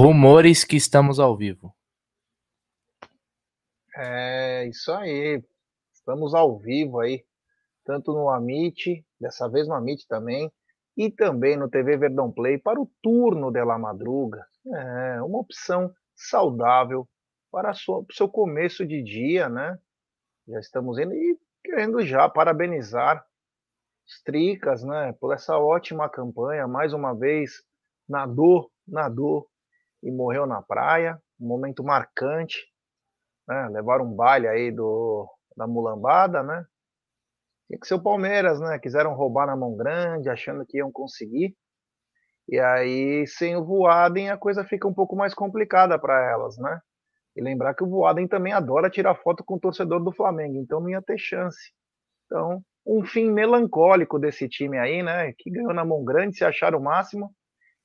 Rumores que estamos ao vivo. É, isso aí. Estamos ao vivo aí, tanto no Amit, dessa vez no Amit também, e também no TV Verdão Play para o turno de la madruga. É uma opção saudável para o seu começo de dia, né? Já estamos indo e querendo já parabenizar os Tricas, né, por essa ótima campanha, mais uma vez nadou, nadou e morreu na praia, um momento marcante, né, levaram um baile aí do, da mulambada, né, tinha que ser o Palmeiras, né, quiseram roubar na mão grande, achando que iam conseguir, e aí sem o Voaden a coisa fica um pouco mais complicada para elas, né, e lembrar que o Voaden também adora tirar foto com o torcedor do Flamengo, então não ia ter chance. Então, um fim melancólico desse time aí, né, que ganhou na mão grande, se acharam o máximo,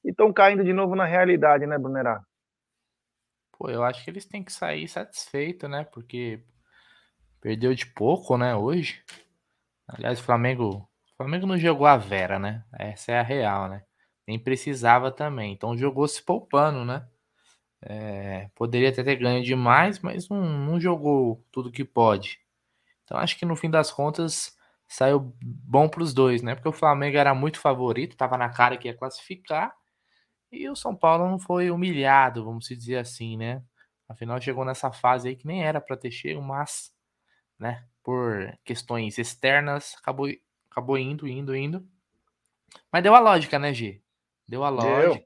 e estão caindo de novo na realidade, né, Brunerá? Pô, eu acho que eles têm que sair satisfeitos, né? Porque perdeu de pouco, né, hoje. Aliás, o Flamengo, Flamengo não jogou a Vera, né? Essa é a real, né? Nem precisava também. Então jogou se poupando, né? É, poderia até ter ganho demais, mas não, não jogou tudo que pode. Então acho que no fim das contas saiu bom para os dois, né? Porque o Flamengo era muito favorito, estava na cara que ia classificar. E o São Paulo não foi humilhado, vamos dizer assim, né? Afinal, chegou nessa fase aí que nem era para ter chego, mas, né, por questões externas, acabou, acabou indo, indo, indo. Mas deu a lógica, né, G? Deu a lógica.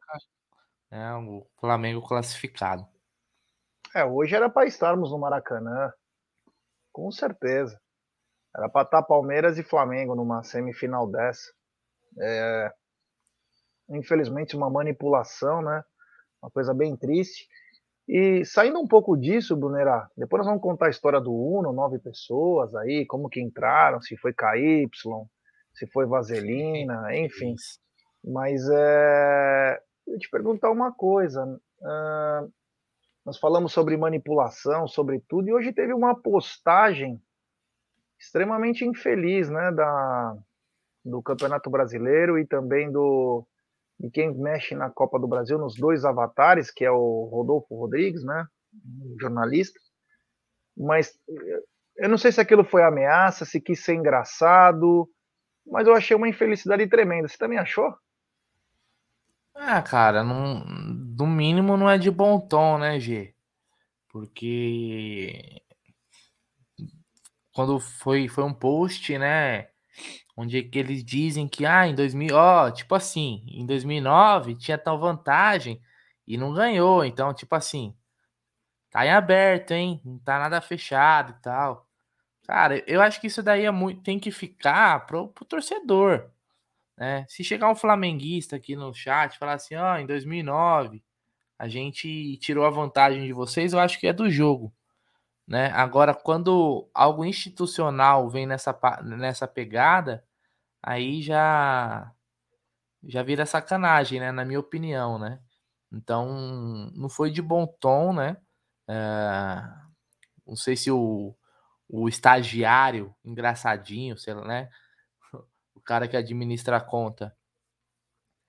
Deu. Né, o Flamengo classificado. É, hoje era para estarmos no Maracanã. Com certeza. Era para estar Palmeiras e Flamengo numa semifinal dessa. É, infelizmente, uma manipulação, né? Uma coisa bem triste. E saindo um pouco disso, Brunerá, depois nós vamos contar a história do Uno, nove pessoas aí, como que entraram, se foi KY, se foi Vaselina, enfim. Mas é, eu te perguntar uma coisa. Uh, nós falamos sobre manipulação, sobre tudo, e hoje teve uma postagem extremamente infeliz, né, da, do Campeonato Brasileiro e também do, de quem mexe na Copa do Brasil nos dois avatares, que é o Rodolfo Rodrigues, né, jornalista. Mas eh, eu não sei se aquilo foi ameaça, se quis ser engraçado, mas eu achei uma infelicidade tremenda. Você também achou? Ah, cara, não, mínimo não é de bom tom, né, G? Porque quando foi, foi um post, né? Onde que eles dizem que ah, em 2000, ó, tipo assim, em 2009 tinha tal vantagem e não ganhou, então tipo assim, tá em aberto, hein? Não tá nada fechado e tal. Cara, eu acho que isso daí é muito tem que ficar pro, pro torcedor, né? Se chegar um flamenguista aqui no chat e falar assim, ó, oh, em 2009 a gente tirou a vantagem de vocês, eu acho que é do jogo. Né? Agora, quando algo institucional vem nessa, nessa pegada, aí já já vira sacanagem, né? Na minha opinião, né? Então, não foi de bom tom, né? É, não sei se o, o estagiário, engraçadinho, sei lá, né? O cara que administra a conta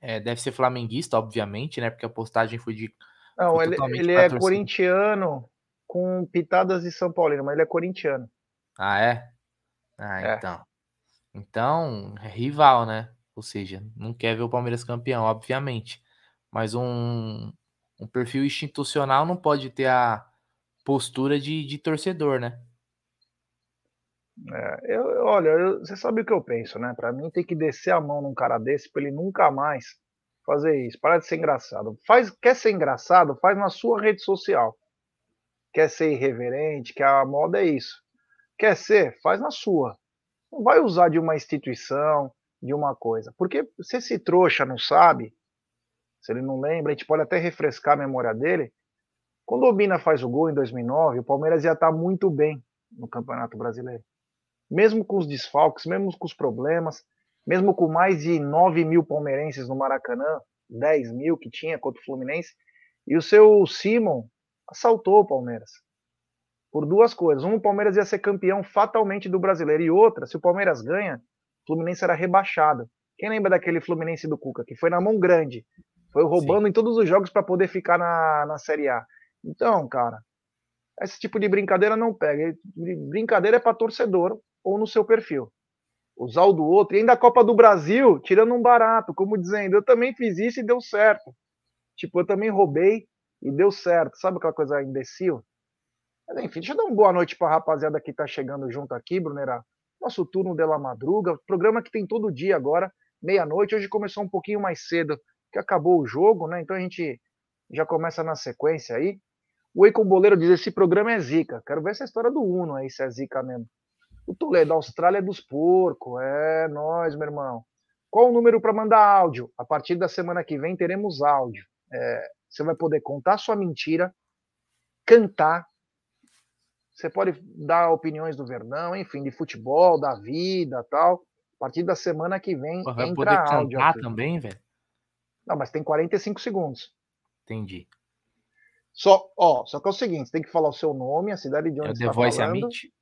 é, deve ser flamenguista, obviamente, né? Porque a postagem foi de. Não, foi ele, ele é corintiano com pitadas de São Paulino, mas ele é corintiano. Ah, é? Ah, é. então. Então, é rival, né? Ou seja, não quer ver o Palmeiras campeão, obviamente. Mas um, um perfil institucional não pode ter a postura de, de torcedor, né? É, eu, olha, eu, você sabe o que eu penso, né? Para mim tem que descer a mão num cara desse para ele nunca mais fazer isso. Para de ser engraçado. Faz, quer ser engraçado? Faz na sua rede social quer ser irreverente, que a moda é isso. Quer ser? Faz na sua. Não vai usar de uma instituição, de uma coisa. Porque se esse trouxa não sabe, se ele não lembra, a gente pode até refrescar a memória dele. Quando o Obina faz o gol em 2009, o Palmeiras ia estar muito bem no Campeonato Brasileiro. Mesmo com os desfalques, mesmo com os problemas, mesmo com mais de 9 mil palmeirenses no Maracanã, 10 mil que tinha contra o Fluminense, e o seu Simon assaltou o Palmeiras. Por duas coisas. Um, o Palmeiras ia ser campeão fatalmente do brasileiro. E outra, se o Palmeiras ganha, o Fluminense era rebaixado. Quem lembra daquele Fluminense do Cuca, que foi na mão grande? Foi roubando Sim. em todos os jogos para poder ficar na, na Série A. Então, cara, esse tipo de brincadeira não pega. Brincadeira é para torcedor ou no seu perfil. Usar o do outro. E ainda a Copa do Brasil, tirando um barato, como dizendo, eu também fiz isso e deu certo. Tipo, eu também roubei e deu certo. Sabe aquela coisa imbecil? Mas, enfim, deixa eu dar uma boa noite para a rapaziada que está chegando junto aqui, Brunera. Nosso turno de la madruga, programa que tem todo dia agora, meia-noite. Hoje começou um pouquinho mais cedo, que acabou o jogo, né? Então a gente já começa na sequência aí. O Eicon Boleiro diz: esse programa é zica. Quero ver essa história do Uno aí, se é zica mesmo. O Toledo, Austrália é dos porcos. É nós, meu irmão. Qual o número para mandar áudio? A partir da semana que vem teremos áudio. É, você vai poder contar sua mentira, cantar. Você pode dar opiniões do Verdão, enfim, de futebol, da vida tal. A partir da semana que vem Pô, vai poder áudio. Cantar também, velho? Não, mas tem 45 segundos. Entendi. Só, ó, só que é o seguinte, você tem que falar o seu nome, a cidade de onde é você está falando. Amit?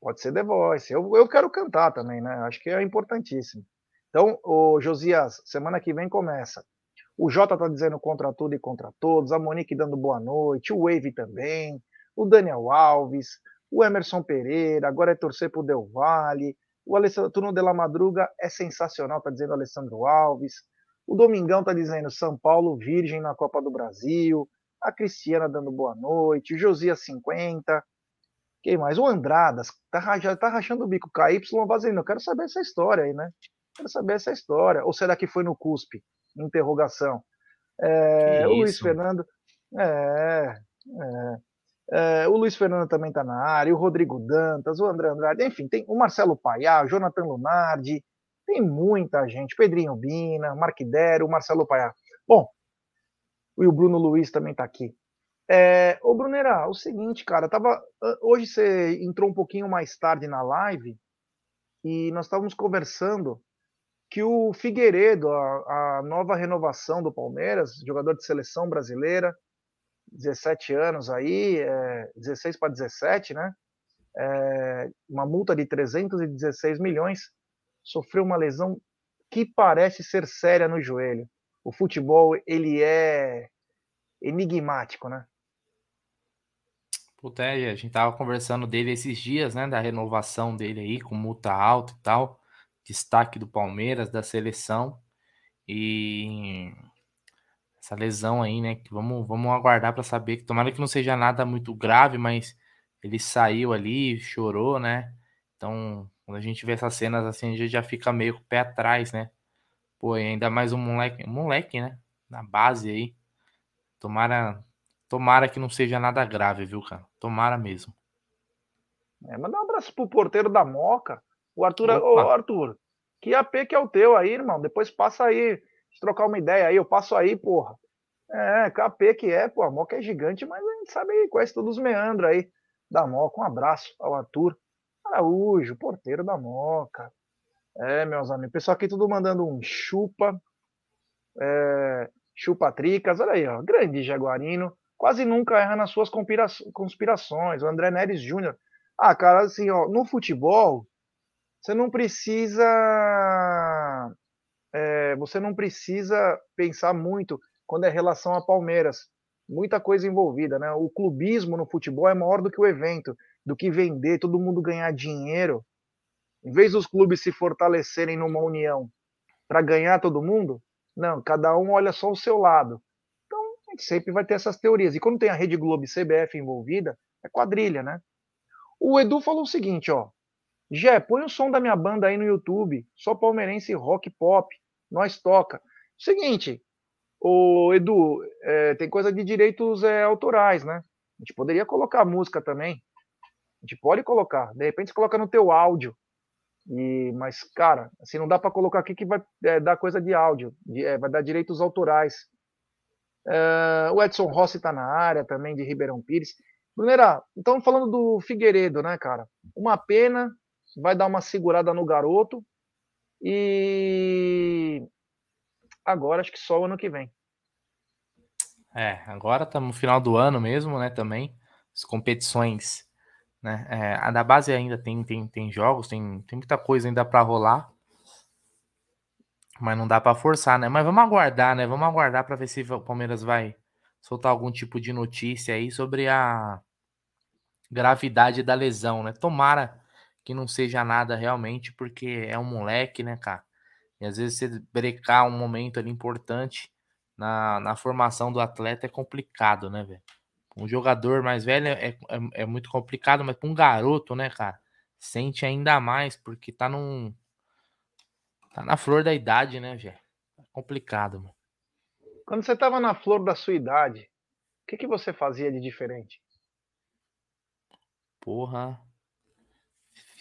Pode ser The Voice. Eu, eu quero cantar também, né? Acho que é importantíssimo. Então, o Josias, semana que vem começa. O Jota tá dizendo contra tudo e contra todos, a Monique dando boa noite, o Wave também, o Daniel Alves, o Emerson Pereira, agora é torcer pro Del Valle, o Alessandro Turno de la Madruga é sensacional, tá dizendo Alessandro Alves. O Domingão tá dizendo São Paulo virgem na Copa do Brasil. A Cristiana dando boa noite. O Josias 50. Quem mais? O Andradas. Tá, tá rachando o bico. KY Vazelino. Eu quero saber essa história aí, né? Quero saber essa história. Ou será que foi no CUSP? Interrogação. É, o Luiz Fernando. É, é. É, o Luiz Fernando também está na área, o Rodrigo Dantas, o André Andrade, enfim, tem o Marcelo Paiá, o Jonathan Lunardi, tem muita gente. Pedrinho Bina, Marquidero, Marcelo Paiá. Bom, e o Bruno Luiz também está aqui. É, ô Brunera, o seguinte, cara, tava, hoje você entrou um pouquinho mais tarde na live e nós estávamos conversando que o Figueiredo, a, a, nova renovação do Palmeiras, jogador de seleção brasileira, 17 anos aí, é, 16 para 17, né? É, uma multa de 316 milhões, sofreu uma lesão que parece ser séria no joelho. O futebol, ele é enigmático, né? Puta, é, a gente tava conversando dele esses dias, né, da renovação dele aí, com multa alta e tal, destaque do Palmeiras, da seleção, e essa lesão aí, né, que vamos, vamos aguardar para saber, que tomara que não seja nada muito grave, mas ele saiu ali, chorou, né, então quando a gente vê essas cenas assim, a gente já fica meio com o pé atrás, né? Pô, ainda mais um moleque, um moleque, né? Na base aí. Tomara, tomara que não seja nada grave, viu, cara? Tomara mesmo. É, mandar um abraço pro porteiro da Moca. O Arthur, ô Arthur, que AP que é o teu aí, irmão? Depois passa aí, trocar uma ideia aí, eu passo aí, porra. É, KP que é, pô, a Moca é gigante, mas a gente sabe quais todos os meandros aí da Moca. Um abraço ao Arthur. Araújo, porteiro da Moca. É, meus amigos. Pessoal aqui tudo mandando um chupa. É, chupa tricas. Olha aí, ó. Grande Jaguarino. Quase nunca erra nas suas conspirações. O André Neres Júnior. Ah, cara, assim, ó, no futebol, você não precisa. É, você não precisa pensar muito quando é relação a Palmeiras. Muita coisa envolvida, né? O clubismo no futebol é maior do que o evento do que vender, todo mundo ganhar dinheiro, em vez dos clubes se fortalecerem numa união para ganhar todo mundo, não, cada um olha só o seu lado. Então, a gente sempre vai ter essas teorias. E quando tem a Rede Globo e CBF envolvida, é quadrilha, né? O Edu falou o seguinte, ó. Jé, põe o som da minha banda aí no YouTube, só palmeirense rock pop, nós toca. Seguinte, o Edu, é, tem coisa de direitos é, autorais, né? A gente poderia colocar música também. A gente pode colocar. De repente você coloca no teu áudio. E, mas, cara, assim, não dá para colocar aqui que vai é, dar coisa de áudio, de, é, vai dar direitos autorais. É, o Edson Rossi está na área também, de Ribeirão Pires. Brunera, então falando do Figueiredo, né, cara? Uma pena, vai dar uma segurada no garoto. E agora acho que só o ano que vem. É, agora estamos no final do ano mesmo, né, também. As competições né? É, a da base ainda tem, tem, tem jogos, tem, tem muita coisa ainda para rolar. Mas não dá para forçar, né? Mas vamos aguardar, né? Vamos aguardar para ver se o Palmeiras vai soltar algum tipo de notícia aí sobre a gravidade da lesão, né? Tomara que não seja nada realmente, porque é um moleque, né, cara? E às vezes você brecar um momento ali importante na, na formação do atleta é complicado, né, velho? Um jogador mais velho é, é, é muito complicado, mas para um garoto, né, cara? Sente ainda mais, porque tá num. Tá na flor da idade, né, velho? É complicado, mano. Quando você tava na flor da sua idade, o que, que você fazia de diferente? Porra.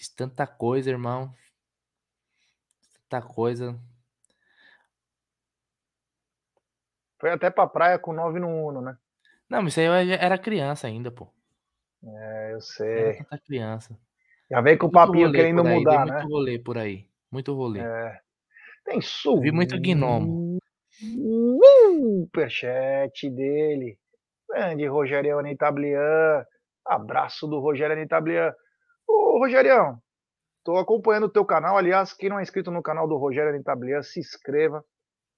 Fiz tanta coisa, irmão. Tanta coisa. Foi até pra praia com 9 no Uno, né? Não, mas isso aí eu era criança ainda, pô. É, eu sei. Era criança. Já vem com o papinho querendo mudar, né? Muito rolê por aí. Muito rolê. É. Tem sul. Vi muito gnomo. Superchat dele. Grande Rogério Anitablian. Abraço do Rogério Anitablian. Ô, Rogerião, tô acompanhando o teu canal. Aliás, quem não é inscrito no canal do Rogério Anitablian, se inscreva.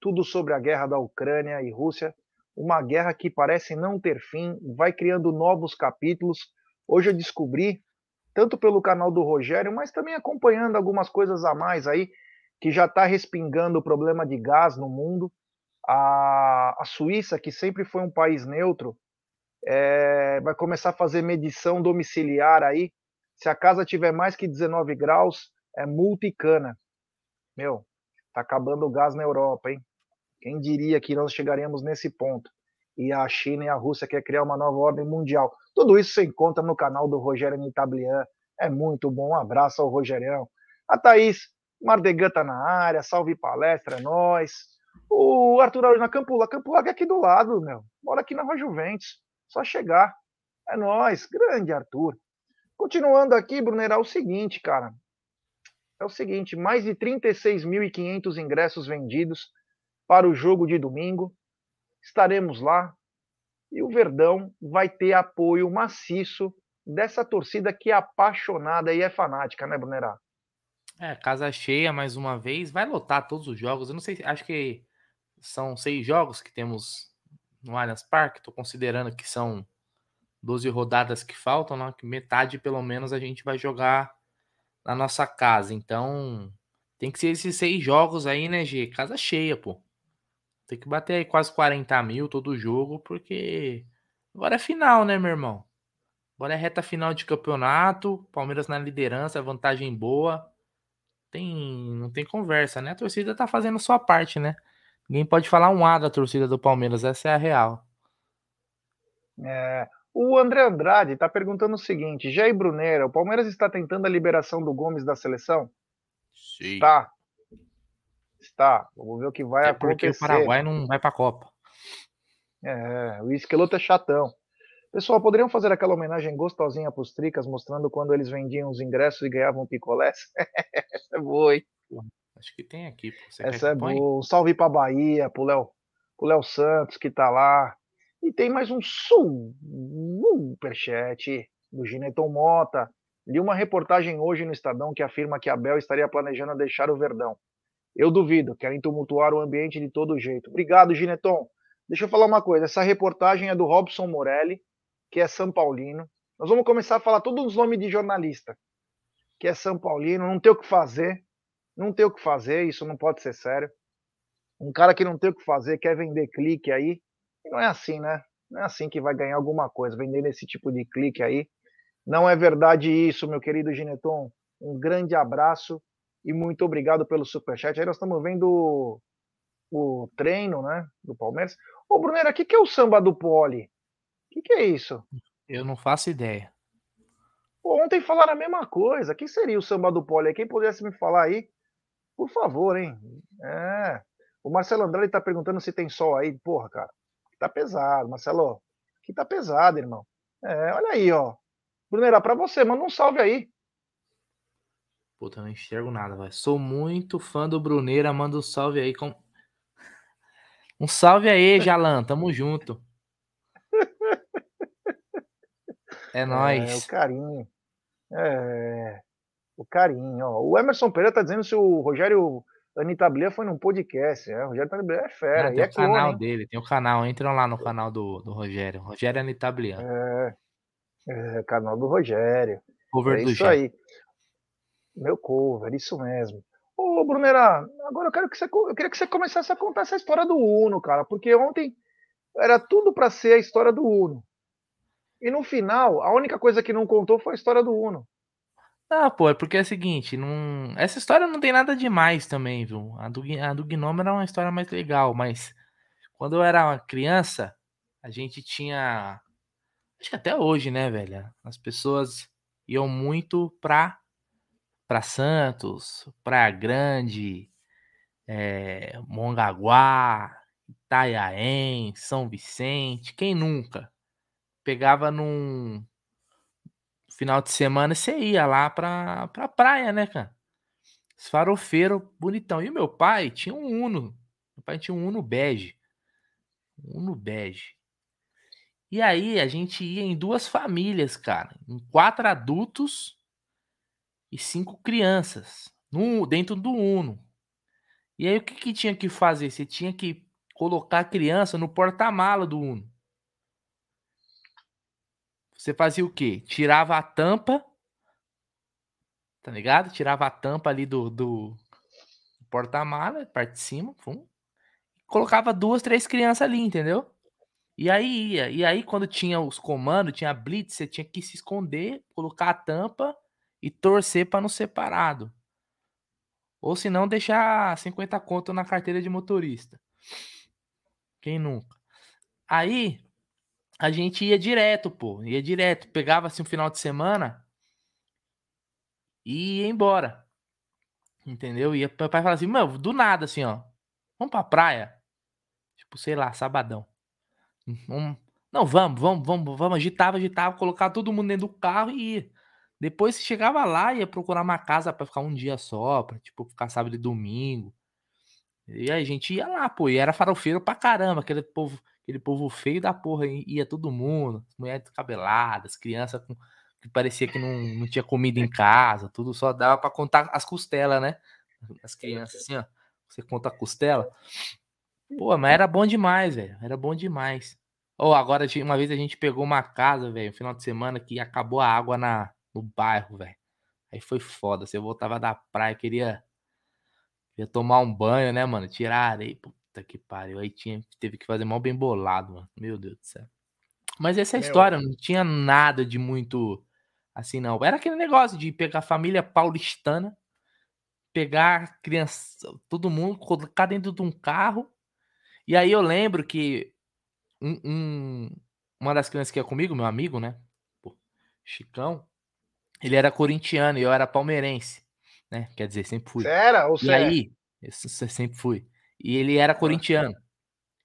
Tudo sobre a guerra da Ucrânia e Rússia. Uma guerra que parece não ter fim, vai criando novos capítulos. Hoje eu descobri, tanto pelo canal do Rogério, mas também acompanhando algumas coisas a mais aí, que já está respingando o problema de gás no mundo. A, a Suíça, que sempre foi um país neutro, é, vai começar a fazer medição domiciliar aí. Se a casa tiver mais que 19 graus, é multicana. Meu, tá acabando o gás na Europa, hein? Quem diria que nós chegaríamos nesse ponto? E a China e a Rússia quer criar uma nova ordem mundial. Tudo isso você encontra no canal do Rogério Nitablian. É muito bom. Um abraço ao Rogerião. A Thaís Mardegan tá na área. Salve palestra, é nóis. O Arthur Aruna Campula. Campula é aqui do lado, meu. Mora aqui na Rua Juventus. Só chegar. É nós, grande Arthur. Continuando aqui, Brunera, é o seguinte, cara. É o seguinte, mais de 36.500 ingressos vendidos para o jogo de domingo. Estaremos lá e o Verdão vai ter apoio maciço dessa torcida que é apaixonada e é fanática, né, Brunera? É, casa cheia mais uma vez. Vai lotar todos os jogos. Eu não sei, acho que são seis jogos que temos no Allianz Parque. Estou considerando que são 12 rodadas que faltam, né? metade pelo menos a gente vai jogar na nossa casa. Então tem que ser esses seis jogos aí, né, G? Casa cheia, pô. Tem que bater aí quase 40 mil todo jogo, porque agora é final, né, meu irmão? Agora é reta final de campeonato, Palmeiras na liderança, vantagem boa. Tem, não tem conversa, né? A torcida tá fazendo sua parte, né? Ninguém pode falar um A da torcida do Palmeiras, essa é a real. É, o André Andrade está perguntando o seguinte: Jair Brunera, o Palmeiras está tentando a liberação do Gomes da seleção? Sim. Está. Está. Vamos ver o que vai é porque acontecer. o Paraguai não vai para a Copa. É, o Esqueloto é chatão. Pessoal, poderiam fazer aquela homenagem gostosinha para os tricas, mostrando quando eles vendiam os ingressos e ganhavam picolés? Essa é boa, hein? Acho que tem aqui. Essa é boa. Um salve para Bahia, Léo, pro Léo Santos, que tá lá. E tem mais um superchat do Gineton Mota. Li uma reportagem hoje no Estadão que afirma que Abel estaria planejando deixar o Verdão. Eu duvido, querem tumultuar o ambiente de todo jeito. Obrigado, Gineton. Deixa eu falar uma coisa. Essa reportagem é do Robson Morelli, que é São Paulino. Nós vamos começar a falar todos os nomes de jornalista, que é São Paulino, não tem o que fazer. Não tem o que fazer, isso não pode ser sério. Um cara que não tem o que fazer quer vender clique aí. E não é assim, né? Não é assim que vai ganhar alguma coisa, vendendo esse tipo de clique aí. Não é verdade isso, meu querido Gineton. Um grande abraço e muito obrigado pelo superchat. Aí nós estamos vendo o, o treino, né, do Palmeiras. Ô, Brunera, o que, que é o samba do Poli? O que, que é isso? Eu não faço ideia. Ontem falaram a mesma coisa. O que seria o samba do Poli? Quem pudesse me falar aí? Por favor, hein? É. O Marcelo Andrade tá perguntando se tem sol aí. Porra, cara. Tá pesado, Marcelo. Aqui tá pesado, irmão. É, olha aí, ó. Brunera, pra você, manda um salve aí. Puta, eu não enxergo nada, velho. Sou muito fã do Bruneira, manda um salve aí. Com... Um salve aí, Jalan, tamo junto. É nóis. É, o carinho. É o carinho. Ó. O Emerson Pereira tá dizendo se o Rogério Anitta Blia foi num podcast, é, o Rogério Blia é fera. Ah, tem é o canal clone, dele, tem o canal, entram lá no canal do, do Rogério. Rogério Anitta Blia. É, é, canal do Rogério. Cover é do isso aí. Meu cover, isso mesmo. Ô, Brunera, agora eu quero que você, eu queria que você começasse a contar essa história do Uno, cara, porque ontem era tudo para ser a história do Uno. E no final, a única coisa que não contou foi a história do Uno. Ah, pô, é porque é o seguinte, não... essa história não tem nada demais também, viu? A do, a do Gnome era uma história mais legal, mas quando eu era uma criança, a gente tinha. Acho que até hoje, né, velho? As pessoas iam muito pra, pra Santos, Praia Grande, é, Mongaguá, Itanhaém, São Vicente, quem nunca? Pegava num final de semana você ia lá pra, pra praia, né, cara? Os farofeiros bonitão. E o meu pai tinha um Uno. Meu pai tinha um Uno bege. Um Uno bege. E aí a gente ia em duas famílias, cara. Em quatro adultos e cinco crianças. No, dentro do Uno. E aí o que, que tinha que fazer? Você tinha que colocar a criança no porta-mala do Uno. Você fazia o quê? Tirava a tampa. Tá ligado? Tirava a tampa ali do, do porta-mala, parte de cima, colocava duas, três crianças ali, entendeu? E aí ia. E aí, quando tinha os comandos, tinha blitz, você tinha que se esconder, colocar a tampa e torcer para não ser parado. Ou se não, deixar 50 conto na carteira de motorista. Quem nunca? Aí, a gente ia direto, pô. Ia direto. Pegava assim um final de semana e ia embora. Entendeu? Ia meu pai falava assim, meu, do nada, assim, ó. Vamos pra praia. Tipo, sei lá, sabadão. Não, vamos, vamos, vamos, vamos. Agitava, agitava, colocava todo mundo dentro do carro e ia. Depois chegava lá, ia procurar uma casa pra ficar um dia só, pra, tipo, ficar sábado e domingo. E aí a gente ia lá, pô, e era farofeiro pra caramba, aquele povo, aquele povo feio da porra, ia todo mundo, mulheres descabeladas, criança com, que parecia que não, não tinha comida em casa, tudo só dava pra contar as costelas, né? As crianças, assim, ó, você conta a costela. Pô, mas era bom demais, velho, era bom demais. Ou agora, tinha- uma vez a gente pegou uma casa, velho, no final de semana que acabou a água na, no bairro, velho. Aí foi foda, você voltava da praia, queria Ia tomar um banho, né, mano? Tirar areia. Puta que pariu. Aí tinha, teve que fazer mal bem bolado, mano. Meu Deus do céu. Mas essa é a Meu. história, não tinha nada de muito assim, não. Era aquele negócio de pegar a família paulistana, pegar criança, todo mundo, colocar dentro de um carro. E aí eu lembro que um, um- uma das crianças que ia comigo, meu amigo, né? Pô, Chicão, ele era corintiano e eu era palmeirense, né? Quer dizer, sempre fui. Você era ou E você é? aí, isso eu sempre fui. E ele era corintiano.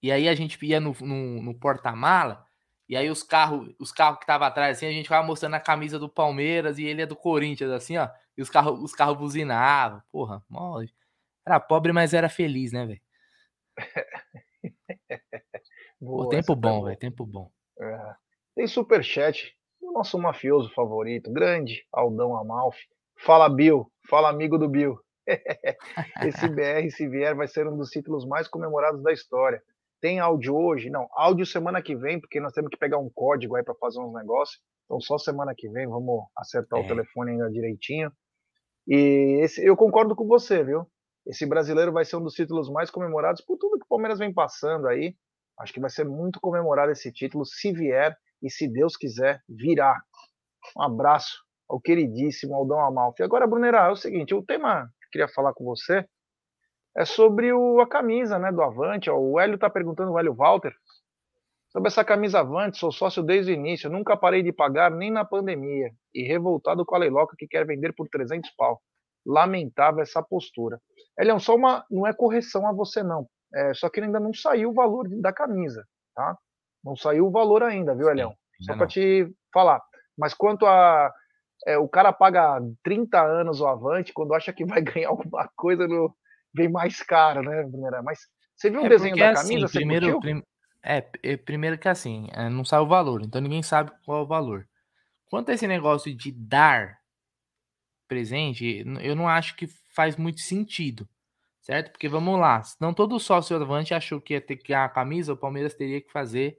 E aí a gente ia no, no, no porta-mala, e aí os carros, os carros que estavam atrás, assim, a gente ficava mostrando a camisa do Palmeiras e ele é do Corinthians, assim, ó. E os carros, os carros buzinavam. Porra, mó- era pobre, mas era feliz, né, velho? Pô, Boa, tempo foi bom, velho, tempo bom. É. Tem superchat do nosso mafioso favorito, grande Aldão Amalfi. Fala, Bill. Fala, amigo do Bill. Esse BR, se vier, vai ser um dos títulos mais comemorados da história. Tem áudio hoje? Não, áudio semana que vem, porque nós temos que pegar um código aí para fazer uns negócios. Então, só semana que vem, vamos acertar É. o telefone ainda direitinho. E esse, eu concordo com você, viu? Esse brasileiro vai ser um dos títulos mais comemorados por tudo que o Palmeiras vem passando aí. Acho que vai ser muito comemorado esse título, se vier e se Deus quiser, virá. Um abraço ao queridíssimo Aldão Amalfi. Agora, Brunera, é o seguinte, o tema queria falar com você é sobre o, a camisa né, do Avante. Ó, o Hélio está perguntando, o Hélio Walter, sobre essa camisa Avante, sou sócio desde o início, nunca parei de pagar nem na pandemia, e revoltado com a Leiloca que quer vender por 300 pau. Lamentável essa postura. Hélio, só uma, não é correção a você não, é, só que ainda não saiu o valor da camisa, tá? Não saiu o valor ainda, viu, Elião? Só para te falar. Mas quanto a. é, o cara paga 30 anos o Avante, quando acha que vai ganhar alguma coisa, no, vem mais caro, né, Brunera? Mas você viu o É desenho porque, da assim, camisa? Primeiro, prim- é, é, primeiro que assim, é, não sabe o valor, então ninguém sabe qual é o valor. Quanto a esse negócio de dar presente, eu não acho que faz muito sentido, certo? Porque vamos lá, não todo sócio avante achou que ia ter que a camisa, o Palmeiras teria que fazer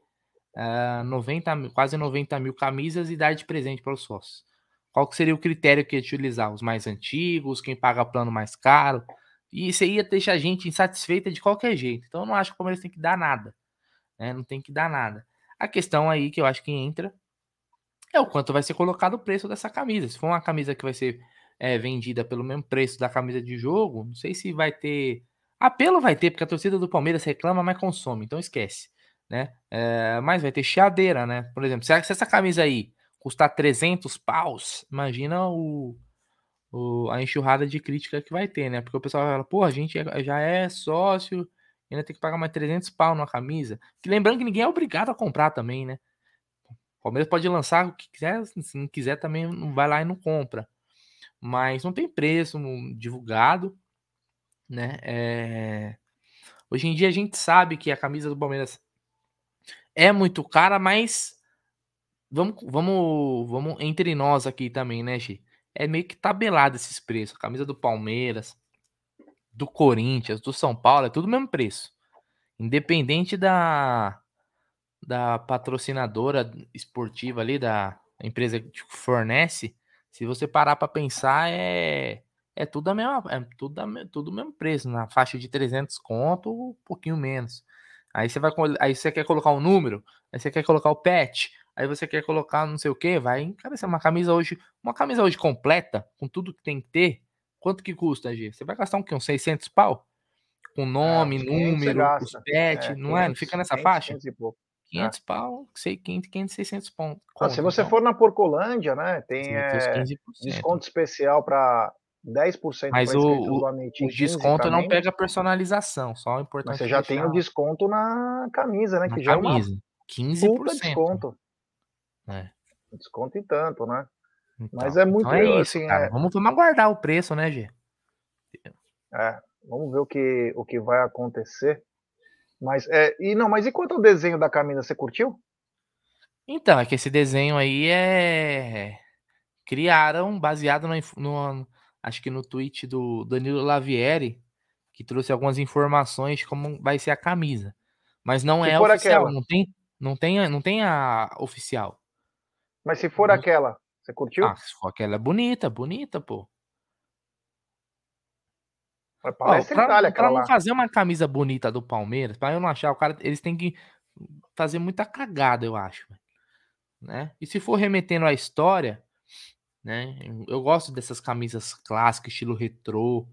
uh, ah, 90, quase 90 mil camisas e dar de presente para os sócios. Qual que seria o critério que ia utilizar? Os mais antigos, quem paga plano mais caro? E isso aí ia deixar a gente insatisfeita de qualquer jeito. Então eu não acho que o Palmeiras tem que dar nada. Né? Não tem que dar nada. A questão aí que eu acho que entra é o quanto vai ser colocado o preço dessa camisa. Se for uma camisa que vai ser é, vendida pelo mesmo preço da camisa de jogo, não sei se vai ter. Apelo vai ter, porque a torcida do Palmeiras reclama, mas consome, então esquece. Né? É, mas vai ter chiadeira, né? Por exemplo, se essa camisa aí custar 300 paus, imagina o, o, a enxurrada de crítica que vai ter, né? Porque o pessoal fala, pô, a gente é, já é sócio, ainda tem que pagar mais 300 pau numa camisa. Que lembrando que ninguém é obrigado a comprar também, né? O Palmeiras pode lançar o que quiser, se não quiser também não vai lá e não compra mas não tem preço divulgado, né? É... Hoje em dia a gente sabe que a camisa do Palmeiras é muito cara, mas vamos, vamos, vamos entre nós aqui também, né, Gi? É meio que tabelado esses preços. A camisa do Palmeiras, do Corinthians, do São Paulo, é tudo o mesmo preço. Independente da, da patrocinadora esportiva ali, da empresa que fornece, se você parar para pensar, é é tudo a mesma, é tudo, a, tudo o mesmo preço, na faixa de 300 conto, um pouquinho menos. Aí você vai aí você quer colocar um número, aí você quer colocar o pet, aí você quer colocar não sei o que, vai é uma camisa hoje, uma camisa hoje completa, com tudo que tem que ter, quanto que custa, G? Você vai gastar um que uns 600 pau? Com nome, é, número, os pet, é, não 500, é? Não fica nessa 500, faixa? 500 500 é. pau, sei, 500, 500 600 pontos. Ah, se você então. for na Porcolândia, né, tem Sim, é, desconto especial para 10% Mas o, o, o desconto não pega personalização, só o importante. Mas você já tem o desconto na camisa, né, na que já camisa. é uma 15%. Puta desconto. É. Desconto e tanto, né? Então, Mas é muito então é isso, assim, é... Vamos, vamos aguardar o preço, né, Gê? É, vamos ver o que, o que vai acontecer. Mas, é, e não, mas e quanto ao desenho da camisa, você curtiu? Então, é que esse desenho aí é. Criaram baseado no, no acho que no tweet do Danilo Lavieri, que trouxe algumas informações de como vai ser a camisa. Mas não se é oficial, aquela. não tem, não tem, não tem a oficial. Mas se for não... aquela, você curtiu? Ah, se for aquela é bonita, bonita, pô. Parece pra, Itália, pra não fazer uma camisa bonita do Palmeiras, para eu não achar, o cara, eles têm que fazer muita cagada, eu acho. Né? E se for remetendo à história, né? Eu gosto dessas camisas clássicas, estilo retrô.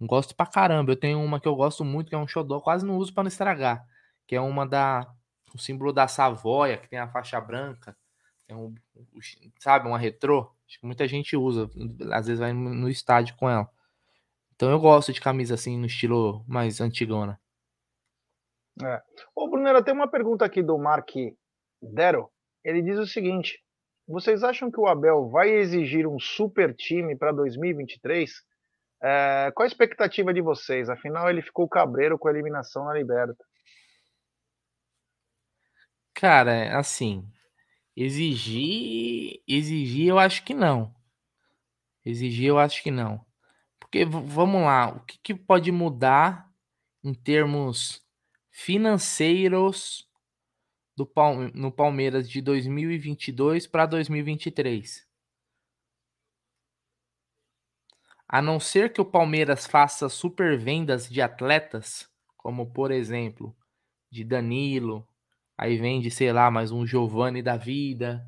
Gosto pra caramba. Eu tenho uma que eu gosto muito, que é um xodó, quase não uso para não estragar. Que é uma da. O símbolo da Savoia, que tem a faixa branca. É um, sabe, uma retrô. Acho que muita gente usa. Às vezes vai no estádio com ela. Então eu gosto de camisa assim, no estilo mais antigona. É. Ô, Brunera, tem uma pergunta aqui do Mark Dero. Ele diz o seguinte: vocês acham que o Abel vai exigir um super time para 2023? É, qual a expectativa de vocês? Afinal, ele ficou cabreiro com a eliminação na Liberta. Cara, assim, exigir, exigir, eu acho que não. Exigir, eu acho que não. Porque vamos lá, o que, que pode mudar em termos financeiros do Palme no Palmeiras de 2022 para 2023? A não ser que o Palmeiras faça super vendas de atletas, como por exemplo, de Danilo, aí vende, sei lá, mais um Giovanni da vida,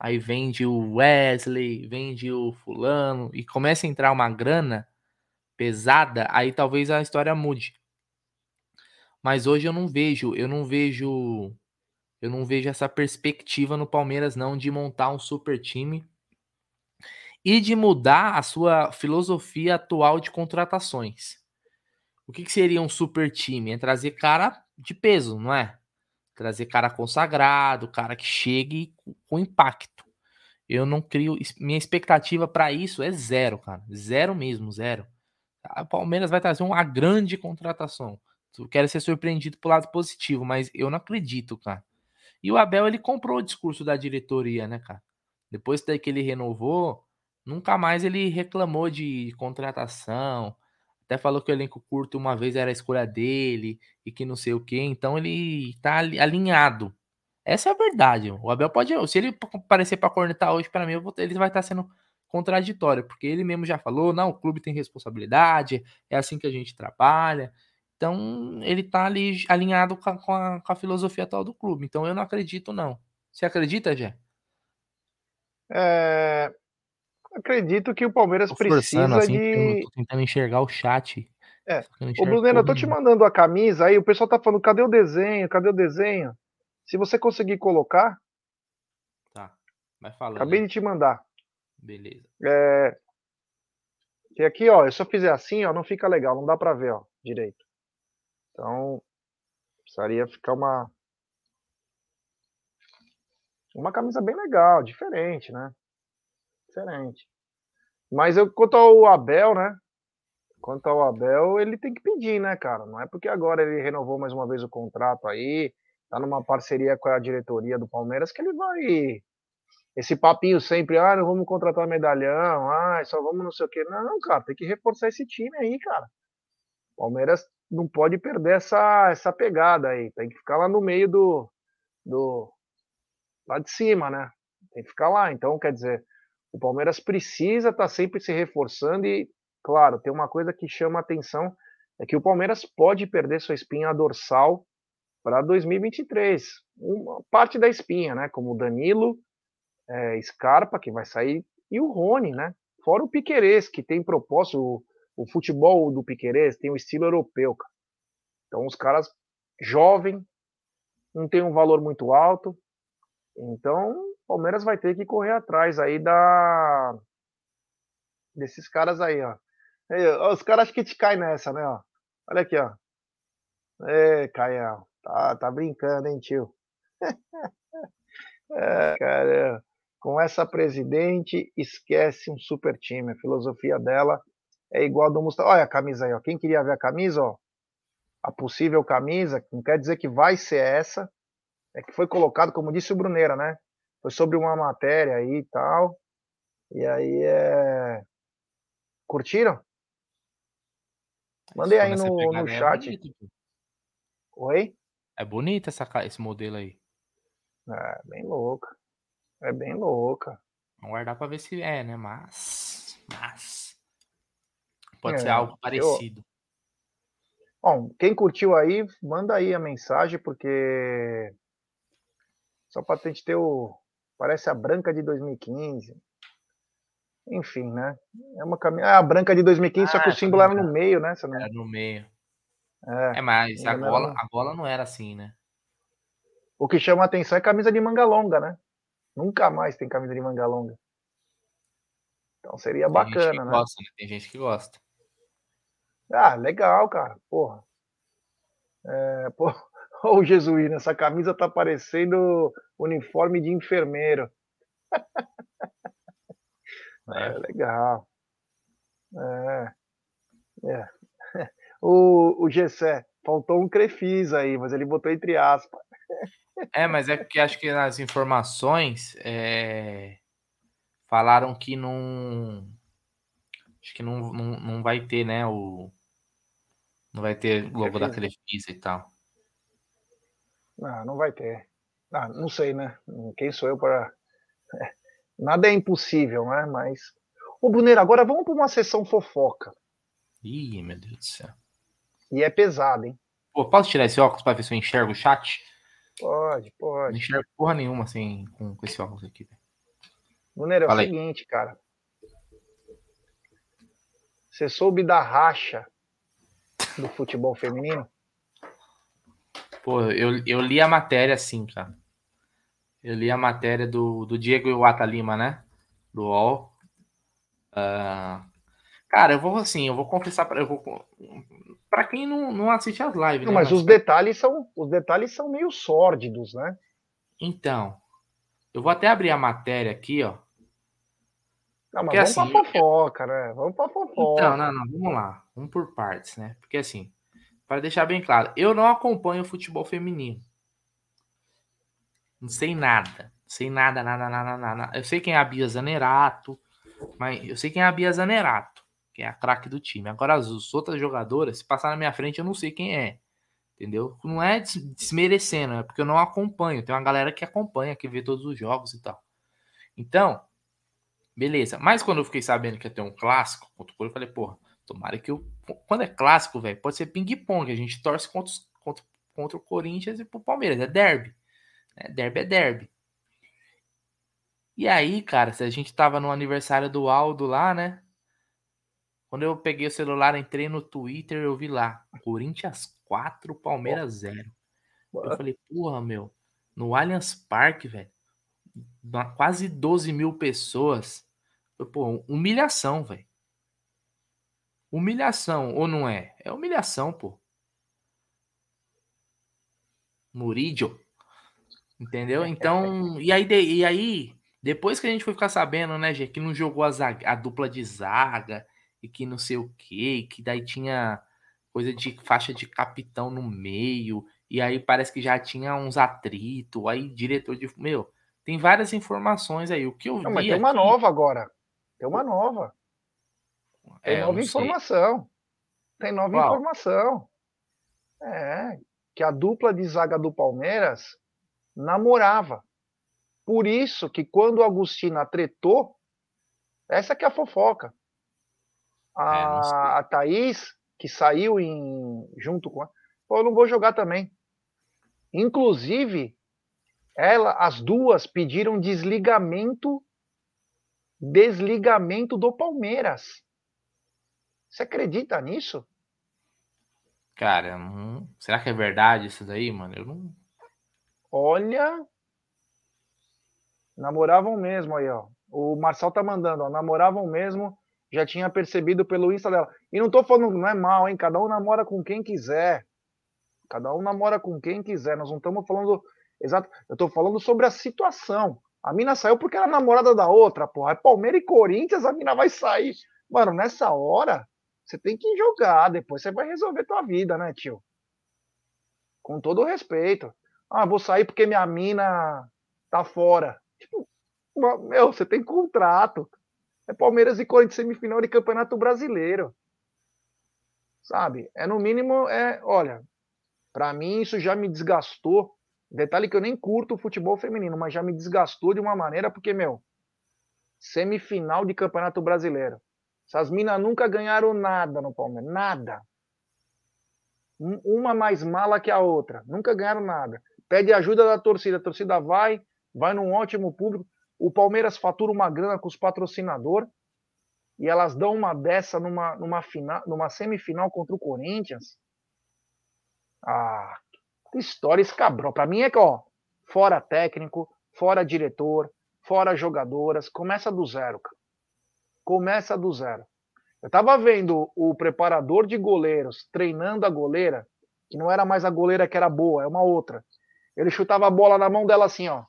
aí vende o Wesley, vende o fulano e começa a entrar uma grana pesada, aí talvez a história mude. Mas hoje eu não vejo, eu não vejo, eu não vejo essa perspectiva no Palmeiras não de montar um super time e de mudar a sua filosofia atual de contratações. O que, que seria um super time? É trazer cara de peso, não é? Trazer cara consagrado, cara que chegue com impacto. Eu não crio. Minha expectativa para isso é zero, cara. Zero mesmo, zero. A Palmeiras vai trazer uma grande contratação. Eu quero ser surpreendido pro lado positivo, mas eu não acredito, cara. E o Abel, ele comprou o discurso da diretoria, né, cara? Depois que ele renovou, nunca mais ele reclamou de contratação. Até falou que o elenco curto uma vez era a escolha dele e que não sei o que, então ele tá alinhado. Essa é a verdade. O Abel pode, se ele aparecer para cornetar hoje para mim, ele vai estar tá sendo contraditório, porque ele mesmo já falou, não, o clube tem responsabilidade, é assim que a gente trabalha. Então, ele tá ali alinhado com a, com a, com a filosofia atual do clube. Então, eu não acredito, não. Você acredita, Jé? É, acredito que o Palmeiras tô precisa assim, de. tô tentando enxergar o chat. É. Ô, Bruneno, eu tô te mandando a camisa aí, o pessoal tá falando, cadê o desenho? Cadê o desenho? Se você conseguir colocar. Tá. Vai falando. Acabei de te mandar. Beleza. É. Que aqui, ó, se eu fizer assim, ó, não fica legal, não dá pra ver, ó, direito. Então, precisaria ficar uma. Uma camisa bem legal, diferente, né? Diferente. Mas eu, quanto ao Abel, né? Quanto ao Abel, ele tem que pedir, né, cara? Não é porque agora ele renovou mais uma vez o contrato aí, tá numa parceria com a diretoria do Palmeiras que ele vai. Esse papinho sempre, ah, não vamos contratar medalhão, ah, só vamos não sei o quê. Não, cara, tem que reforçar esse time aí, cara. Palmeiras não pode perder essa, essa pegada aí. Tem que ficar lá no meio do. do lá de cima, né? Tem que ficar lá. Então, quer dizer, o Palmeiras precisa estar tá sempre se reforçando e, claro, tem uma coisa que chama atenção é que o Palmeiras pode perder sua espinha dorsal para 2023. Uma parte da espinha, né? Como o Danilo, é, Scarpa, que vai sair, e o Rony, né? Fora o Piquerez, que tem propósito, o, o futebol do Piquerez tem o um estilo europeu, cara. Então os caras jovem, não tem um valor muito alto. Então Palmeiras vai ter que correr atrás aí da desses caras aí, ó. os caras que te caem nessa, né, ó. Olha aqui, ó. É, Caio, tá, tá brincando, hein, tio? é, cara, com essa presidente, esquece um super time. A filosofia dela é igual a do Mustafa. Olha a camisa aí, ó. Quem queria ver a camisa, ó. A possível camisa, não quer dizer que vai ser essa. É que foi colocado, como disse o Bruneira, né? Foi sobre uma matéria aí e tal. E aí é. Curtiram? Mandei aí no, no é chat. É bonito, Oi? É bonita essa, esse modelo aí. É, bem louca. É bem louca. Vamos guardar pra ver se é, né? Mas. Mas. Pode é, ser algo parecido. Eu... Bom, quem curtiu aí, manda aí a mensagem, porque. Só pra gente ter o, Parece a branca de 2015. Enfim, né? É uma caminhada. É a branca de 2015, ah, só que o símbolo era no meio, né? Não... Era no meio. É, é mas a bola, era... a bola não era assim, né? O que chama a atenção é camisa de manga longa, né? Nunca mais tem camisa de manga longa. Então seria tem bacana, né? Gosta, né? Tem gente que gosta. Ah, legal, cara. Porra. É, porra. Ô, oh, Jesuíno, essa camisa tá parecendo uniforme de enfermeiro. É, é legal. É. é. O, o Gessé, faltou um Crefis aí, mas ele botou entre aspas. É, mas é porque acho que nas informações é, falaram que não. Acho que não, não, não vai ter, né? O, não vai ter logo da Crefisa e tal. Não, não vai ter. Ah, não sei, né? Quem sou eu para. Nada é impossível, né? Mas. Ô, Bruneiro, agora vamos para uma sessão fofoca. Ih, meu Deus do céu. E é pesado, hein? Pô, posso tirar esse óculos para ver se eu enxergo o chat? Pode, pode. Não enxergo porra nenhuma assim com, com esse óculos aqui. Bruneiro, é o seguinte, cara. Você soube da racha do futebol feminino? Pô, eu, eu li a matéria assim, cara. Eu li a matéria do, do Diego Iwata Lima, né? Do UOL. Uh, cara, eu vou assim, eu vou confessar para para quem não, não assiste as lives, não, né? Mas, os detalhes são os detalhes são meio sórdidos, né? Então, eu vou até abrir a matéria aqui, ó. Não, mas Porque, vamos assim, pra fofoca, né? Vamos pra fofoca. Então, não, não, vamos lá. Vamos por partes, né? Porque assim, para deixar bem claro, eu não acompanho o futebol feminino. Não sei nada. Sei nada, nada, nada, nada. Eu sei quem é a Bia Zanerato, mas eu sei quem é a Bia Zanerato. que é a craque do time. Agora as outras jogadoras, se passar na minha frente, eu não sei quem é. Entendeu? Não é desmerecendo, é porque eu não acompanho. Tem uma galera que acompanha, que vê todos os jogos e tal. Então, beleza. Mas quando eu fiquei sabendo que ia ter um clássico contra o Corinthians, eu falei, porra, tomara que eu. Quando é clássico, velho, pode ser ping-pong. A gente torce contra, contra, contra o Corinthians e pro Palmeiras. É derby. É, derby é derby. E aí, cara, se a gente tava no aniversário do Aldo lá, né? Quando eu peguei o celular, entrei no Twitter, eu vi lá, Corinthians 4, Palmeiras 0. Eu falei, porra, meu, no Allianz Parque, velho, quase 12 mil pessoas. Pô, humilhação, velho. Humilhação, ou não é? É humilhação, pô. Murídio. Entendeu? Então, e aí, e aí depois que a gente foi ficar sabendo, né, Gê, que não jogou a, zaga, a dupla de zaga e que não sei o que, que daí tinha coisa de faixa de capitão no meio, e aí parece que já tinha uns atritos, aí diretor de. Meu, tem várias informações aí. O que eu não, vi. Mas tem aqui... uma nova agora. Tem uma nova. Tem é, nova informação. Tem nova Qual? informação. É. Que a dupla de zaga do Palmeiras namorava. Por isso que quando o Agostina tretou, essa que é a fofoca. A, é, a Thaís, que saiu em, junto com ela, falou, eu não vou jogar também. Inclusive, ela, as duas pediram desligamento desligamento do Palmeiras. Você acredita nisso? Cara, será que é verdade isso daí, mano? Eu não. Olha, Namoravam mesmo aí, ó. O Marcel tá mandando, ó. Namoravam mesmo. Já tinha percebido pelo Insta dela. E não tô falando, não é mal, hein? Cada um namora com quem quiser. Cada um namora com quem quiser. Nós não estamos falando. Exato. Eu tô falando sobre a situação. A mina saiu porque era namorada da outra, porra. É Palmeiras e Corinthians, a mina vai sair. Mano, nessa hora, você tem que jogar. Depois você vai resolver tua vida, né, tio? Com todo o respeito. Ah, vou sair porque minha mina tá fora. Tipo, meu, você tem contrato. É Palmeiras e Corinthians semifinal de Campeonato Brasileiro. Sabe? É no mínimo, é, olha, para mim isso já me desgastou. Detalhe que eu nem curto o futebol feminino, mas já me desgastou de uma maneira porque, meu, semifinal de Campeonato Brasileiro. Essas minas nunca ganharam nada no Palmeiras, nada. Uma mais mala que a outra, nunca ganharam nada. Pede ajuda da torcida, a torcida vai, vai num ótimo público. O Palmeiras fatura uma grana com os patrocinadores e elas dão uma dessa numa, numa, final, numa semifinal contra o Corinthians. Ah, que história escabrão. Para mim é que, ó, fora técnico, fora diretor, fora jogadoras, começa do zero, cara. Começa do zero. Eu tava vendo o preparador de goleiros treinando a goleira, que não era mais a goleira que era boa, é uma outra. Ele chutava a bola na mão dela assim, ó.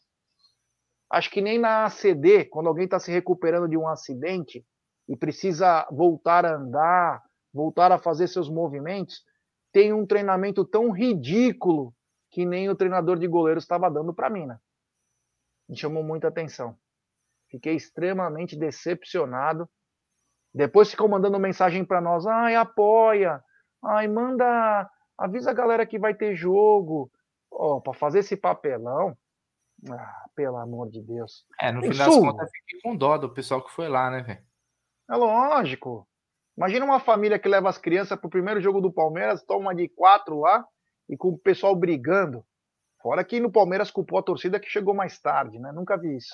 Acho que nem na ACD, quando alguém está se recuperando de um acidente e precisa voltar a andar, voltar a fazer seus movimentos, tem um treinamento tão ridículo que nem o treinador de goleiros estava dando para mim, né? Me chamou muita atenção. Fiquei extremamente decepcionado. Depois ficou mandando mensagem para nós: ai, apoia, ai, manda, avisa a galera que vai ter jogo. Oh, para fazer esse papelão, ah, pelo amor de Deus. É, no fim das contas, fiquei com dó do pessoal que foi lá, né, velho? É lógico. Imagina uma família que leva as crianças pro primeiro jogo do Palmeiras, toma de quatro lá e com o pessoal brigando. Fora que no Palmeiras culpou a torcida que chegou mais tarde, né? Nunca vi isso.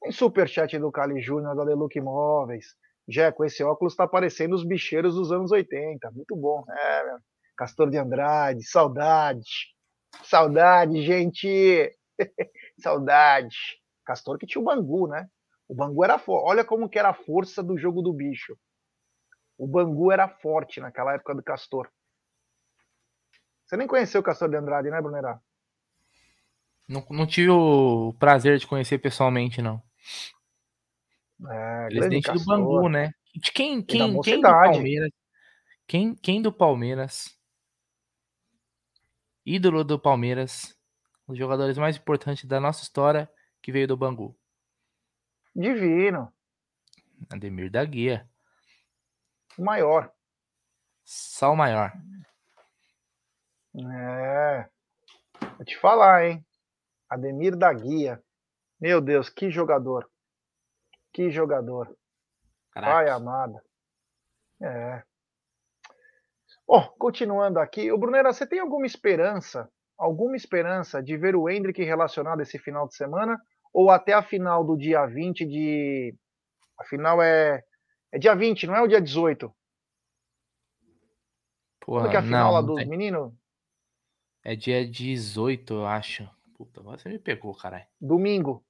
Tem superchat do Cali Júnior, da Deluxe Imóveis. Jeco, esse óculos tá parecendo os bicheiros dos anos 80. Muito bom. É, meu. Castor de Andrade, saudade. Saudade, gente. Saudade. Castor que tinha o Bangu, né? O Bangu era forte. Olha como que era a força do jogo do bicho. O Bangu era forte naquela época do Castor. Você nem conheceu o Castor de Andrade, né, Brunerá? Não, não tive o prazer de conhecer pessoalmente, não. É, Presidente do Bangu, né? De quem, quem, quem do Palmeiras? Quem, quem do Palmeiras? Ídolo do Palmeiras um dos jogadores mais importantes da nossa história que veio do Bangu. Divino. Ademir da Guia. O maior. Só o maior. É. Vou te falar, hein? Ademir da Guia. Meu Deus, que jogador. Que jogador. Caraca. Pai amada. É. Bom, continuando aqui, o Brunera, você tem alguma esperança, alguma esperança de ver o Hendrick relacionado esse final de semana? Ou até a final do dia 20 de. A final é. É dia 20, não é o dia 18? Porra, Quando é, é a final não, lá dos meninos? É dia 18, eu acho. Puta, você me pegou, caralho. Domingo.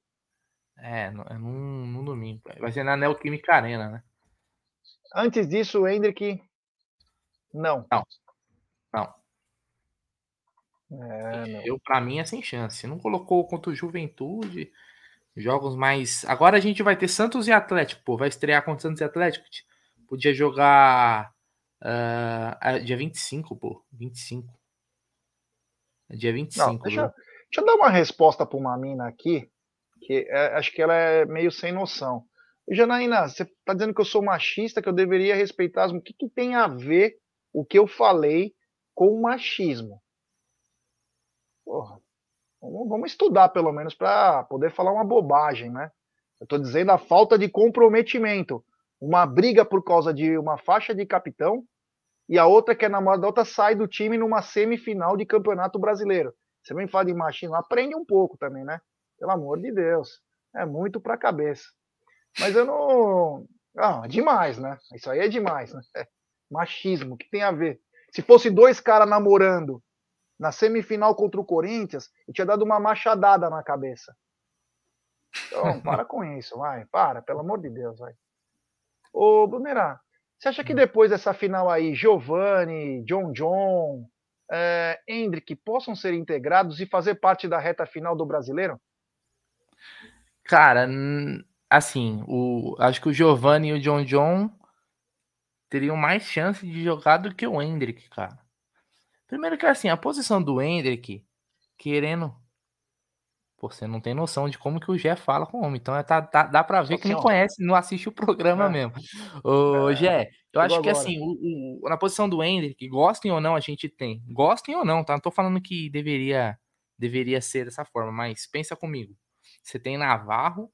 É, no, é num, num domingo. Vai ser na Neoquímica Arena, né? Antes disso, o Hendrick. Não. Não. Não. É, não. Eu, pra mim, é sem chance. Não colocou contra o Juventude. Jogos mais. Agora a gente vai ter Santos e Atlético, pô. Vai estrear contra Santos e Atlético. Podia jogar. Uh, dia 25, pô. 25. É dia 25. Não, deixa, deixa eu dar uma resposta para uma mina aqui, que é, acho que ela é meio sem noção. Janaína, você está dizendo que eu sou machista, que eu deveria respeitar as. O que, que tem a ver o que eu falei com machismo? Porra, vamos, estudar pelo menos para poder falar uma bobagem, né? Eu estou dizendo a falta de comprometimento. Uma briga por causa de uma faixa de capitão e a outra que é namorada da outra sai do time numa semifinal de campeonato brasileiro. Você vem falar de machismo, aprende um pouco também, né? Pelo amor de Deus. É muito pra cabeça. Mas eu não. Ah, demais, né? Isso aí é demais, né? Machismo, que tem a ver? Se fosse dois caras namorando na semifinal contra o Corinthians, eu tinha dado uma machadada na cabeça. Então, para com isso, vai, para, pelo amor de Deus, vai. Ô, Brunerá, você acha que hum. depois dessa final aí, Giovanni, John John, é, Hendrick possam ser integrados e fazer parte da reta final do brasileiro? Cara, assim, o, acho que o Giovanni e o John John teriam mais chance de jogar do que o Hendrick, cara. Primeiro que assim, a posição do Hendrick, querendo Pô, você não tem noção de como que o Gé fala com o homem. Então é, tá, tá, dá pra ver que não conhece, não assiste o programa é. mesmo. Ô, é. Gé, eu acho que assim, o, o, na posição do Hendrick, gostem ou não, a gente tem. Gostem ou não, tá? Não tô falando que deveria, deveria ser dessa forma, mas pensa comigo. Você tem Navarro,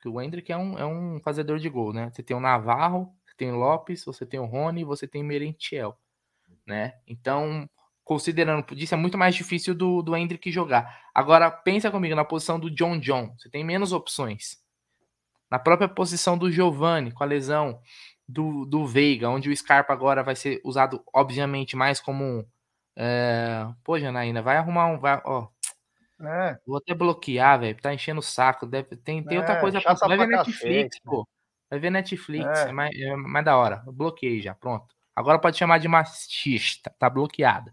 que o Hendrick é um, é um fazedor de gol, né? Você tem o Navarro, tem o Lopes, você tem o Rony, você tem o Merentiel, né? Então, considerando, isso é muito mais difícil do, do Hendrick jogar. Agora, pensa comigo na posição do John John, você tem menos opções. Na própria posição do Giovanni, com a lesão do, do Veiga, onde o Scarpa agora vai ser usado, obviamente, mais como um. É... Pô, Janaína, vai arrumar um. Vai, ó. É. Vou até bloquear, velho. Tá enchendo o saco. Deve, tem tem é, outra coisa pra Vai ver Netflix, pô. Vai ver Netflix. É. é. mais, é mais da hora. Eu bloqueei já, pronto. Agora pode chamar de machista, tá bloqueada.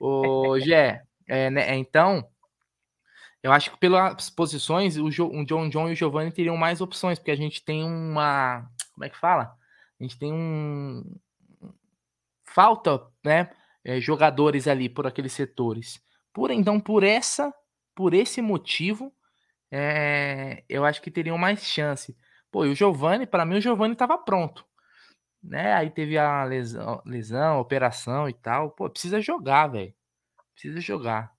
O Gé, é, né, então, eu acho que pelas posições, o, jo, o John John e o Giovanni teriam mais opções, porque a gente tem uma. Como é que fala? A gente tem um. Falta, né? É, jogadores ali por aqueles setores. Por então, por essa, por esse motivo, é, eu acho que teriam mais chance. Pô, e o Giovanni, para mim, o Giovanni estava pronto né? Aí teve a lesão, lesão, operação e tal. Pô, precisa jogar, velho. Precisa jogar.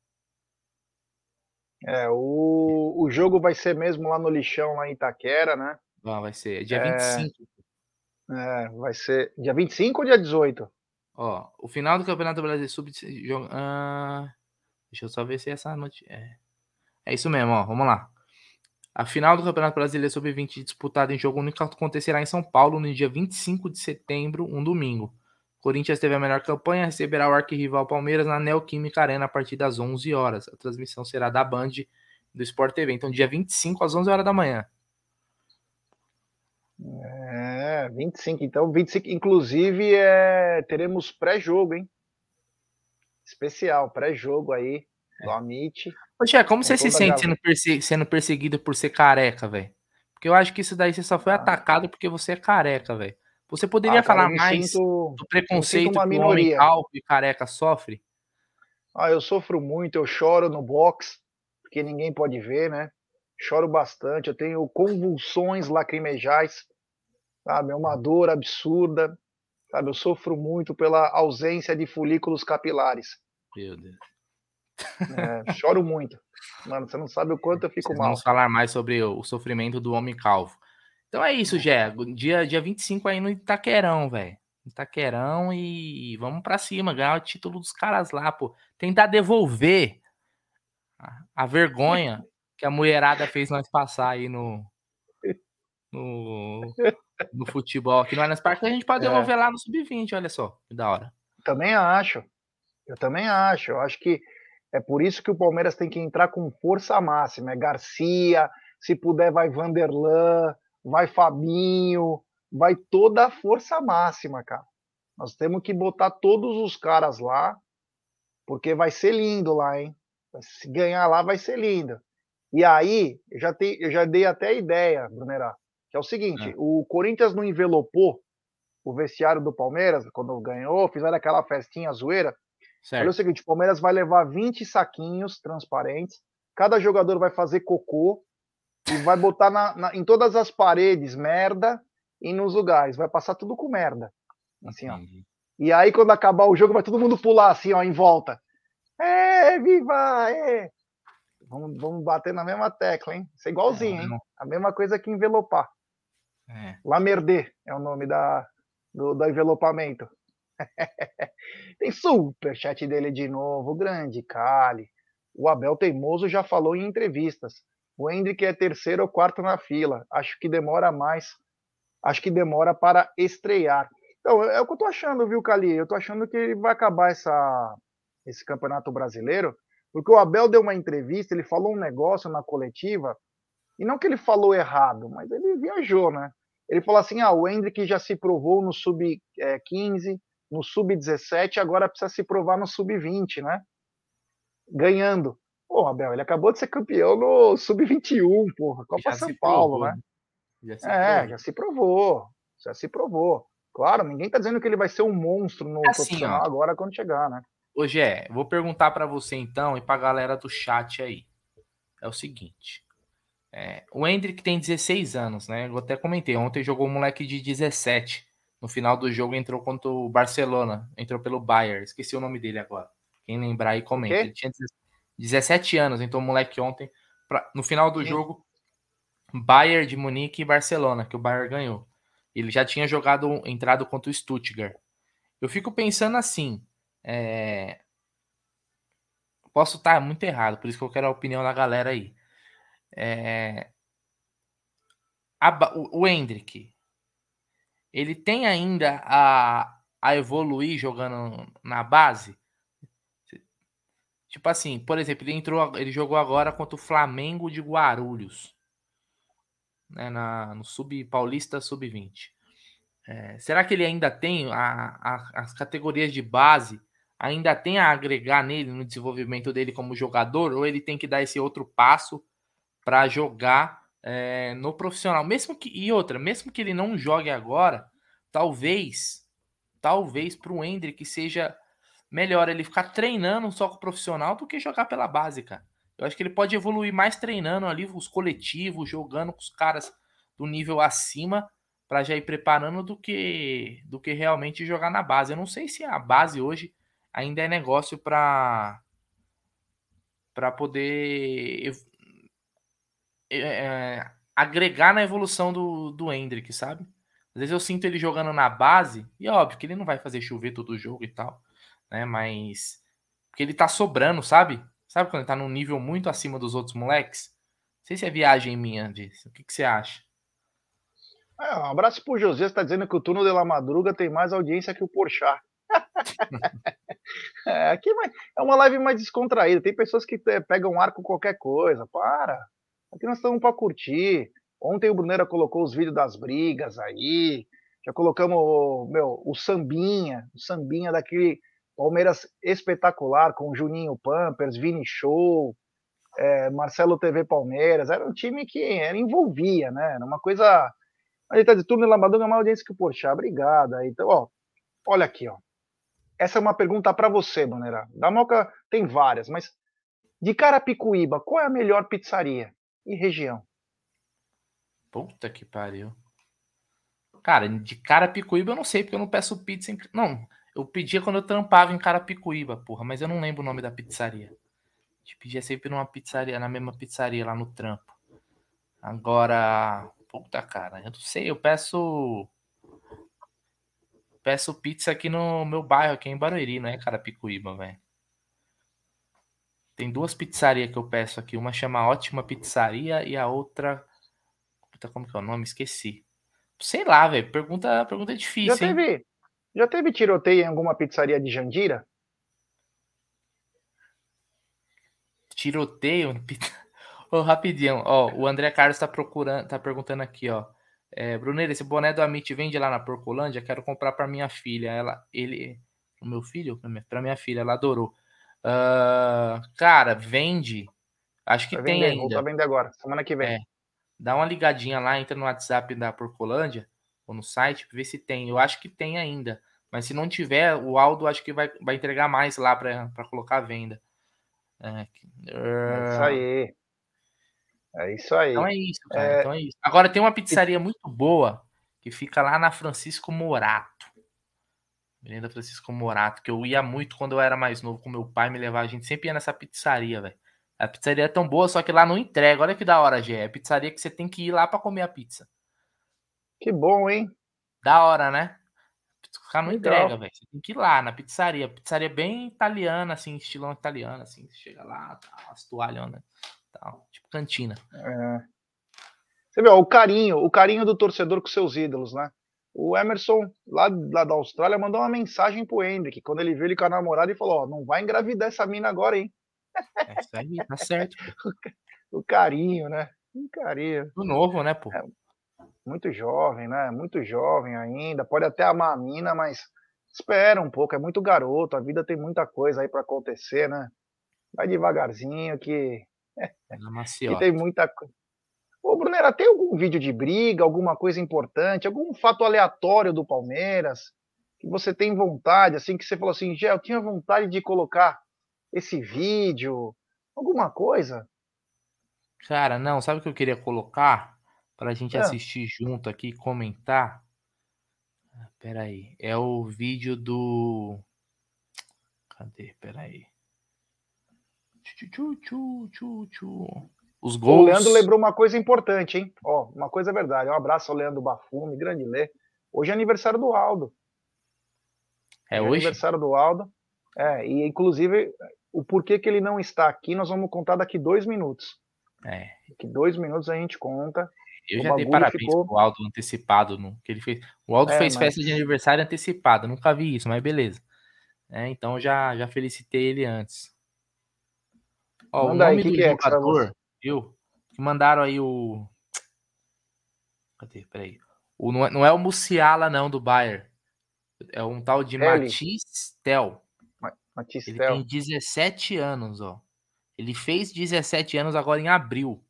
É, o, o jogo vai ser mesmo lá no lixão, lá em Itaquera, né? Ah, vai ser. Dia é, 25. É, vai ser. Dia 25 ou dia 18? Ó, o final do Campeonato Brasileiro Sub. Uh, deixa eu só ver se é essa notícia. É, é isso mesmo, ó. Vamos lá. A final do Campeonato Brasileiro Sub-20 disputada em jogo único acontecerá em São Paulo no dia 25 de setembro, um domingo. Corinthians teve a melhor campanha, receberá o arquirrival Palmeiras na Neoquímica Arena a partir das 11 horas. A transmissão será da Band do Sport TV. Então, dia 25 às 11 horas da manhã. É, 25. Então, 25. Inclusive, é, teremos pré-jogo, hein? Especial, pré-jogo aí do Amit. Poxa, como você se sente sendo, perse sendo, perseguido por ser careca, velho? Porque eu acho que isso daí você só foi ah. atacado porque você é careca, velho. Você poderia ah, cara, falar mais sinto, do preconceito que o homem calvo e careca sofre? Ah, eu sofro muito, eu choro no box, porque ninguém pode ver, né? Choro bastante, eu tenho convulsões lacrimejais, sabe? É uma dor absurda. Sabe, eu sofro muito pela ausência de folículos capilares. Meu Deus. É, choro muito. Mano, você não sabe o quanto eu fico Vocês mal. Vamos falar mais sobre o sofrimento do homem calvo. Então é isso, Gé. Dia, dia 25 aí no Itaquerão, velho. Itaquerão e vamos para cima, ganhar o título dos caras lá, pô. Tentar devolver a, a vergonha que a mulherada fez nós passar aí no, no, no futebol aqui no Allianz Parque, a gente pode é. devolver é. lá no Sub-20, olha só, que da hora. Também acho. Eu também acho. Eu acho que é por isso que o Palmeiras tem que entrar com força máxima. É Garcia, se puder, vai Vanderlan, vai Fabinho, vai toda a força máxima, cara. Nós temos que botar todos os caras lá, porque vai ser lindo lá, hein? Se ganhar lá, vai ser lindo. E aí, eu já, te, eu já dei até a ideia, Brunerá, que é o seguinte: é. o Corinthians não envelopou o vestiário do Palmeiras quando ganhou, fizeram aquela festinha zoeira. Certo. Olha o seguinte: o Palmeiras vai levar 20 saquinhos transparentes, cada jogador vai fazer cocô e vai botar na, na, em todas as paredes merda e nos lugares. Vai passar tudo com merda. Assim, ó. E aí, quando acabar o jogo, vai todo mundo pular assim, ó, em volta. É, viva! É. Vamos, vamos bater na mesma tecla, hein? Isso é igualzinho, é, hein? A mesma coisa que envelopar. É. Lamerdê é o nome da, do, do envelopamento. Tem super chat dele de novo, grande Cali. O Abel Teimoso já falou em entrevistas. O Hendrick é terceiro ou quarto na fila. Acho que demora mais. Acho que demora para estrear. Então, é o que eu tô achando, viu, Cali? Eu tô achando que vai acabar essa, esse campeonato brasileiro, porque o Abel deu uma entrevista, ele falou um negócio na coletiva, e não que ele falou errado, mas ele viajou, né? Ele falou assim: ah, o Hendrick já se provou no sub-15, no sub-17, agora precisa se provar no sub-20, né? Ganhando. Pô, Abel, ele acabou de ser campeão no Sub-21, porra, Copa já São Paulo, provou, né? Já é, provou. já se provou, já se provou. Claro, ninguém tá dizendo que ele vai ser um monstro no assim, profissional ó, agora quando chegar, né? Hoje é, vou perguntar para você então e pra galera do chat aí. É o seguinte. É, o Hendrick tem 16 anos, né? Eu até comentei. Ontem jogou um moleque de 17. No final do jogo entrou contra o Barcelona. Entrou pelo Bayern. Esqueci o nome dele agora. Quem lembrar aí, comenta. Ele tinha 17 anos, então o moleque ontem, pra, no final do Sim. jogo, Bayern de Munique e Barcelona, que o Bayern ganhou. Ele já tinha jogado, entrado contra o Stuttgart. Eu fico pensando assim, é... posso estar muito errado, por isso que eu quero a opinião da galera aí. É... A, o, o Hendrick, ele tem ainda a, a evoluir jogando na base? Tipo assim, por exemplo, ele entrou, ele jogou agora contra o Flamengo de Guarulhos, né, na, no Sub Paulista Sub-20. É, será que ele ainda tem a, a, as categorias de base, ainda tem a agregar nele no desenvolvimento dele como jogador, ou ele tem que dar esse outro passo para jogar é, no profissional? Mesmo que e outra, mesmo que ele não jogue agora, talvez, talvez para o Hendrick seja melhor ele ficar treinando só com o profissional do que jogar pela base, cara. Eu acho que ele pode evoluir mais treinando ali os coletivos, jogando com os caras do nível acima para já ir preparando do que do que realmente jogar na base. Eu não sei se a base hoje ainda é negócio para para poder é, é, agregar na evolução do, do Hendrick, sabe? Às vezes eu sinto ele jogando na base, e é óbvio que ele não vai fazer chover todo o jogo e tal né? Mas. Porque ele tá sobrando, sabe? Sabe quando ele tá num nível muito acima dos outros moleques? Não sei se é viagem minha disso. O que, que você acha? É, um abraço pro José, está dizendo que o turno de La Madruga tem mais audiência que o Porchat. é, aqui é uma live mais descontraída. Tem pessoas que pegam ar com qualquer coisa. Para. Aqui nós estamos para curtir. Ontem o Brunera colocou os vídeos das brigas aí. Já colocamos meu, o sambinha, o sambinha daquele Palmeiras espetacular, com Juninho Pampers, Vini Show, é, Marcelo TV Palmeiras. Era um time que era, envolvia, né? Era uma coisa. A gente tá de turno Lambadão é uma audiência que, poxa, obrigado. Então, ó, olha aqui, ó. Essa é uma pergunta para você, Maneira. Da Moca tem várias, mas de Carapicuíba, qual é a melhor pizzaria e região? Puta que pariu. Cara, de Carapicuíba eu não sei, porque eu não peço pizza em... Não, eu pedia quando eu trampava em Carapicuíba, porra, mas eu não lembro o nome da pizzaria. A gente pedia sempre numa pizzaria, na mesma pizzaria lá no trampo. Agora, puta cara, eu não sei, eu peço peço pizza aqui no meu bairro, aqui em Barueri, não é Carapicuíba, velho. Tem duas pizzarias que eu peço aqui, uma chama Ótima Pizzaria e a outra puta, como que é o nome? Esqueci. Sei lá, velho, pergunta, pergunta difícil, já teve, hein? Já teve tiroteio em alguma pizzaria de Jandira? Tiroteio? oh, rapidinho, ó, o André Carlos tá procurando, tá perguntando aqui, ó. É, Bruneiro, esse boné do Amit vende lá na Porcolândia? Quero comprar para minha filha. Ela, ele, o meu filho, para minha filha, ela adorou. Uh, cara, vende. Acho que Vai tem vender, ainda. Vou vender agora, semana que vem. É, dá uma ligadinha lá, entra no WhatsApp da Porcolândia ou no site, ver se tem. Eu acho que tem ainda. Mas se não tiver, o Aldo acho que vai, vai entregar mais lá para colocar a venda. É, é isso aí. É isso aí. Então é isso, cara. É... Então é isso. Agora tem uma pizzaria muito boa que fica lá na Francisco Morato. Avenida Francisco Morato, que eu ia muito quando eu era mais novo com meu pai, me levava. A gente sempre ia nessa pizzaria, velho. A pizzaria é tão boa, só que lá não entrega. Olha que da hora, Gê. É pizzaria que você tem que ir lá para comer a pizza. Que bom, hein? Da hora, né? O cara não entrega, velho. Você tem que ir lá na pizzaria. Pizzaria bem italiana, assim, estilão italiano, assim. Você chega lá, tá, as toalhonas, tal. Tipo cantina. É. Você vê, ó, o carinho, o carinho do torcedor com seus ídolos, né? O Emerson, lá, lá da Austrália, mandou uma mensagem pro Hendrick, quando ele viu ele com a namorada e falou, ó, não vai engravidar essa mina agora, hein? É isso aí, tá certo. o carinho, né? O carinho. Do novo, né, pô? É, muito jovem, né? Muito jovem ainda. Pode até amar a mina, mas espera um pouco. É muito garoto. A vida tem muita coisa aí para acontecer, né? Vai devagarzinho que. que tem muita coisa. Ô, Brunera, tem algum vídeo de briga, alguma coisa importante, algum fato aleatório do Palmeiras que você tem vontade, assim, que você falou assim, Gé, eu tinha vontade de colocar esse vídeo, alguma coisa? Cara, não, sabe o que eu queria colocar? para a gente é. assistir junto aqui comentar. Ah, pera aí. É o vídeo do. Cadê? Pera aí. Os gols. O Leandro lembrou uma coisa importante, hein? Ó, uma coisa é verdade. Um abraço ao Leandro Bafume, grande Lê. Hoje é aniversário do Aldo. É hoje? É aniversário do Aldo. É, e inclusive o porquê que ele não está aqui, nós vamos contar daqui dois minutos. É. Daqui dois minutos a gente conta. Eu o já dei parabéns ficou... pro Aldo antecipado no, que ele fez. O Aldo é, fez mas... festa de aniversário antecipada, nunca vi isso, mas beleza. É, então já, já felicitei ele antes. Ó, Manda o nome aí, do que jogador, é que viu? Que mandaram aí o. Cadê? Peraí. O, não, é, não é o Musiala, não, do Bayern. É um tal de Matisse Tel. Matisse Ele tem 17 anos, ó. Ele fez 17 anos agora em abril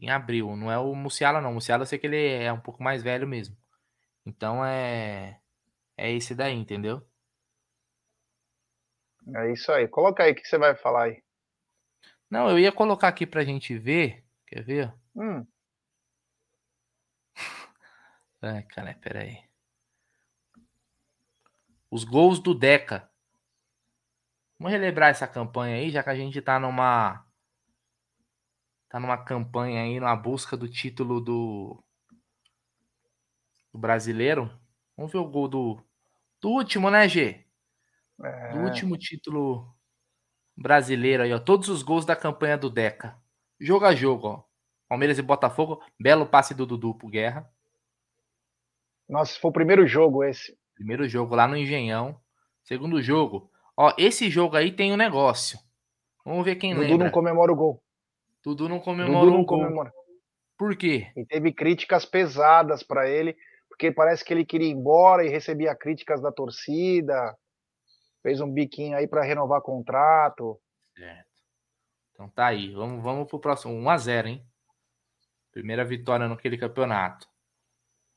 em abril. Não é o Musiala, não. O Musiala eu sei que ele é um pouco mais velho mesmo. Então é. É esse daí, entendeu? É isso aí. Coloca aí o que você vai falar aí. Não, eu ia colocar aqui pra gente ver. Quer ver? Hum. Ai, cara, peraí. Os gols do Deca. Vamos relembrar essa campanha aí, já que a gente tá numa tá numa campanha aí na busca do título do, do brasileiro. Vamos ver o gol do, do último, né, G? É. Do último título brasileiro aí, ó. Todos os gols da campanha do Deca. Jogo a jogo, ó. Palmeiras e Botafogo. Belo passe do Dudu pro Guerra. Nossa, foi o primeiro jogo esse. Primeiro jogo lá no Engenhão. Segundo jogo. Ó, esse jogo aí tem um negócio. Vamos ver quem Dudu lembra. Dudu não comemora o gol. Dudu não comemorou Dudu não comemora. Por quê? E teve críticas pesadas para ele, porque parece que ele queria ir embora e recebia críticas da torcida. Fez um biquinho aí para renovar contrato. Certo. Então tá aí. Vamos, vamos pro próximo. 1 a 0 hein? Primeira vitória naquele campeonato.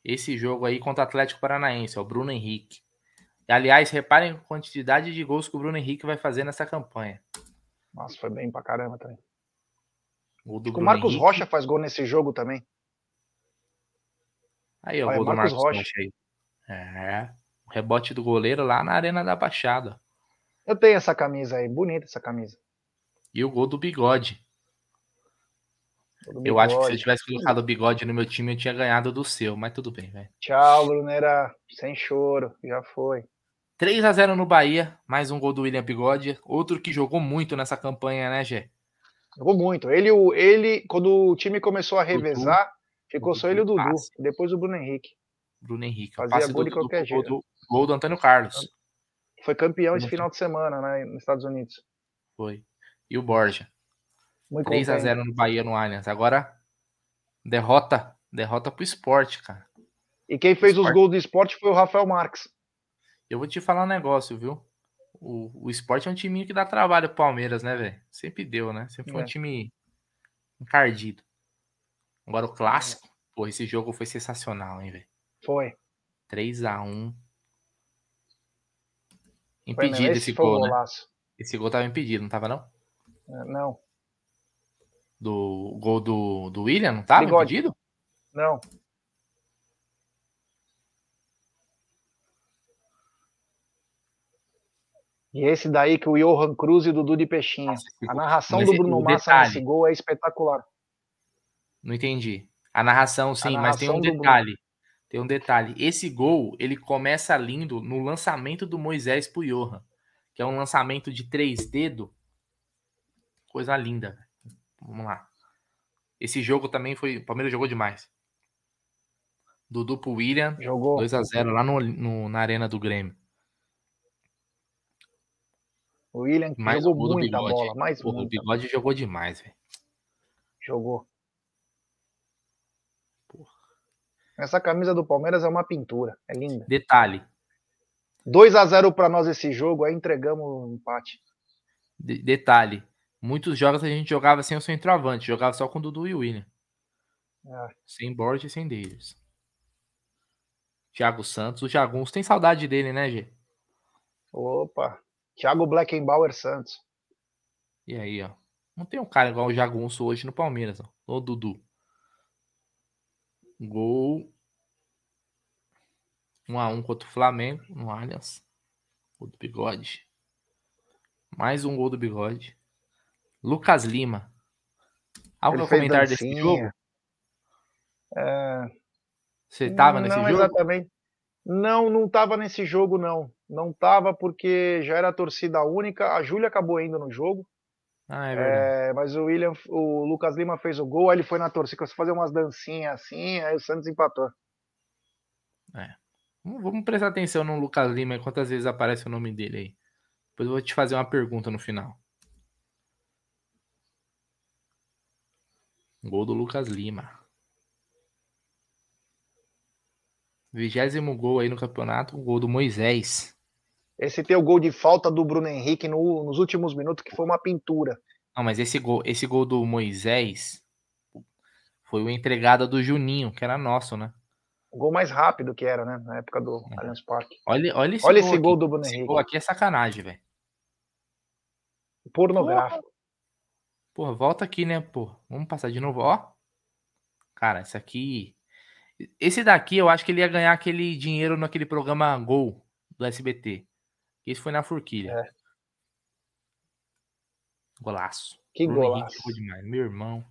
Esse jogo aí contra o Atlético Paranaense, o Bruno Henrique. E, aliás, reparem a quantidade de gols que o Bruno Henrique vai fazer nessa campanha. Nossa, foi bem pra caramba também. O, o Marcos Henrique. Rocha faz gol nesse jogo também. Aí, o Olha, gol do Marcos Marcos Rocha. Rocha aí. É. Rebote do goleiro lá na Arena da Baixada. Eu tenho essa camisa aí, bonita essa camisa. E o gol do bigode. Do Eu acho que se eu bigode. tivesse colocado o bigode no meu time, eu tinha ganhado do seu, mas tudo bem, velho. Tchau, Brunera. Sem choro, já foi. 3 a 0 no Bahia, mais um gol do William Bigode. Outro que jogou muito nessa campanha, né, Gé? Jogou muito. Ele, o- ele, quando o time começou a revezar, ficou só ele e o Dudu. Passe. Depois o Bruno Henrique. Bruno Henrique. Fazia passe gol do de Dudu qualquer jeito. do, gol do Antônio Carlos. Foi campeão esse final de semana, né, nos Estados Unidos. Foi. E o Borja. Muito 3 a contente. 0 no Bahia no Allianz. Agora, derrota. Derrota pro esporte, cara. E quem fez os Esporte. gols do esporte foi o Rafael Marques. Eu vou te falar um negócio, viu? O, o esporte é um time que dá trabalho pro Palmeiras, né, velho? Sempre deu, né? Sempre foi É. um time encardido. Agora o clássico, pô, esse jogo foi sensacional, hein, velho? Foi. 3x1. Foi Impedido mesmo. esse Esse gol, né? Esse gol tava impedido, não tava não? É, Não, Do gol do, do William, não tava Bigode. impedido? não. E esse daí que o Johan Cruz e o Dudu de Peixinho. Nossa, esse A narração Mas do esse- Bruno Massa detalhe. nesse gol é espetacular. Não entendi. A narração, sim, mas tem um narração detalhe. Tem um detalhe. Esse gol, ele começa lindo no lançamento do Moisés pro Johan, que é um lançamento de três dedos. Coisa linda. Vamos lá. Esse jogo também foi. O Palmeiras jogou demais. Dudu pro William, Jogou. 2x0 lá no, no- na Arena do Grêmio. O William Mais jogou muita Bigode. bola, mais o. Bigode jogou demais, velho. Jogou. Essa camisa do Palmeiras é uma pintura. É linda. Detalhe. 2 a 0 para nós esse jogo, aí entregamos o empate. de- detalhe. Muitos jogos a gente jogava sem o centroavante, jogava só com o Dudu e o William. É. Sem Borges e sem Davis. Thiago Santos, o Jagunço tem saudade dele, né, Gê? Opa. Thiago Blackenbauer Santos. E aí, ó. Não tem um cara igual o Jagunço hoje no Palmeiras, ó. O Dudu. Gol. 1 a 1 contra o Flamengo no Allianz. Gol do Bigode. Mais um gol do Bigode. Lucas Lima. Algo a comentar desse jogo? É, Você tava nesse não jogo? exatamente. Não, não tava nesse jogo, não. Não tava porque já era torcida única. A Júlia acabou indo no jogo. Ah, é verdade. É, mas o William, o Lucas Lima fez o gol, aí ele foi na torcida, começou a fazer umas dancinhas assim, aí o Santos empatou. Vamos vamos prestar atenção no Lucas Lima e quantas vezes aparece o nome dele aí. Depois eu vou te fazer uma pergunta no final. Gol do Lucas Lima. Vigésimo gol aí no campeonato, o gol do Moisés. Esse tem o gol de falta do Bruno Henrique no- nos últimos minutos, que foi uma pintura. Não, mas esse gol, esse gol do Moisés foi o entregada do Juninho, que era nosso, né? O gol mais rápido que era, né? Na época do É. Allianz Parque. Olha, olha esse Olha gol esse gol do Bruno Esse Henrique. gol aqui é sacanagem, velho. Pornográfico. Porra, volta aqui, né, pô? Vamos passar de novo, ó. Cara, esse aqui. Esse daqui eu acho que ele ia ganhar aquele dinheiro naquele programa Gol do SBT. Esse foi na Forquilha. É. Golaço. Que Bruno golaço. demais, meu irmão.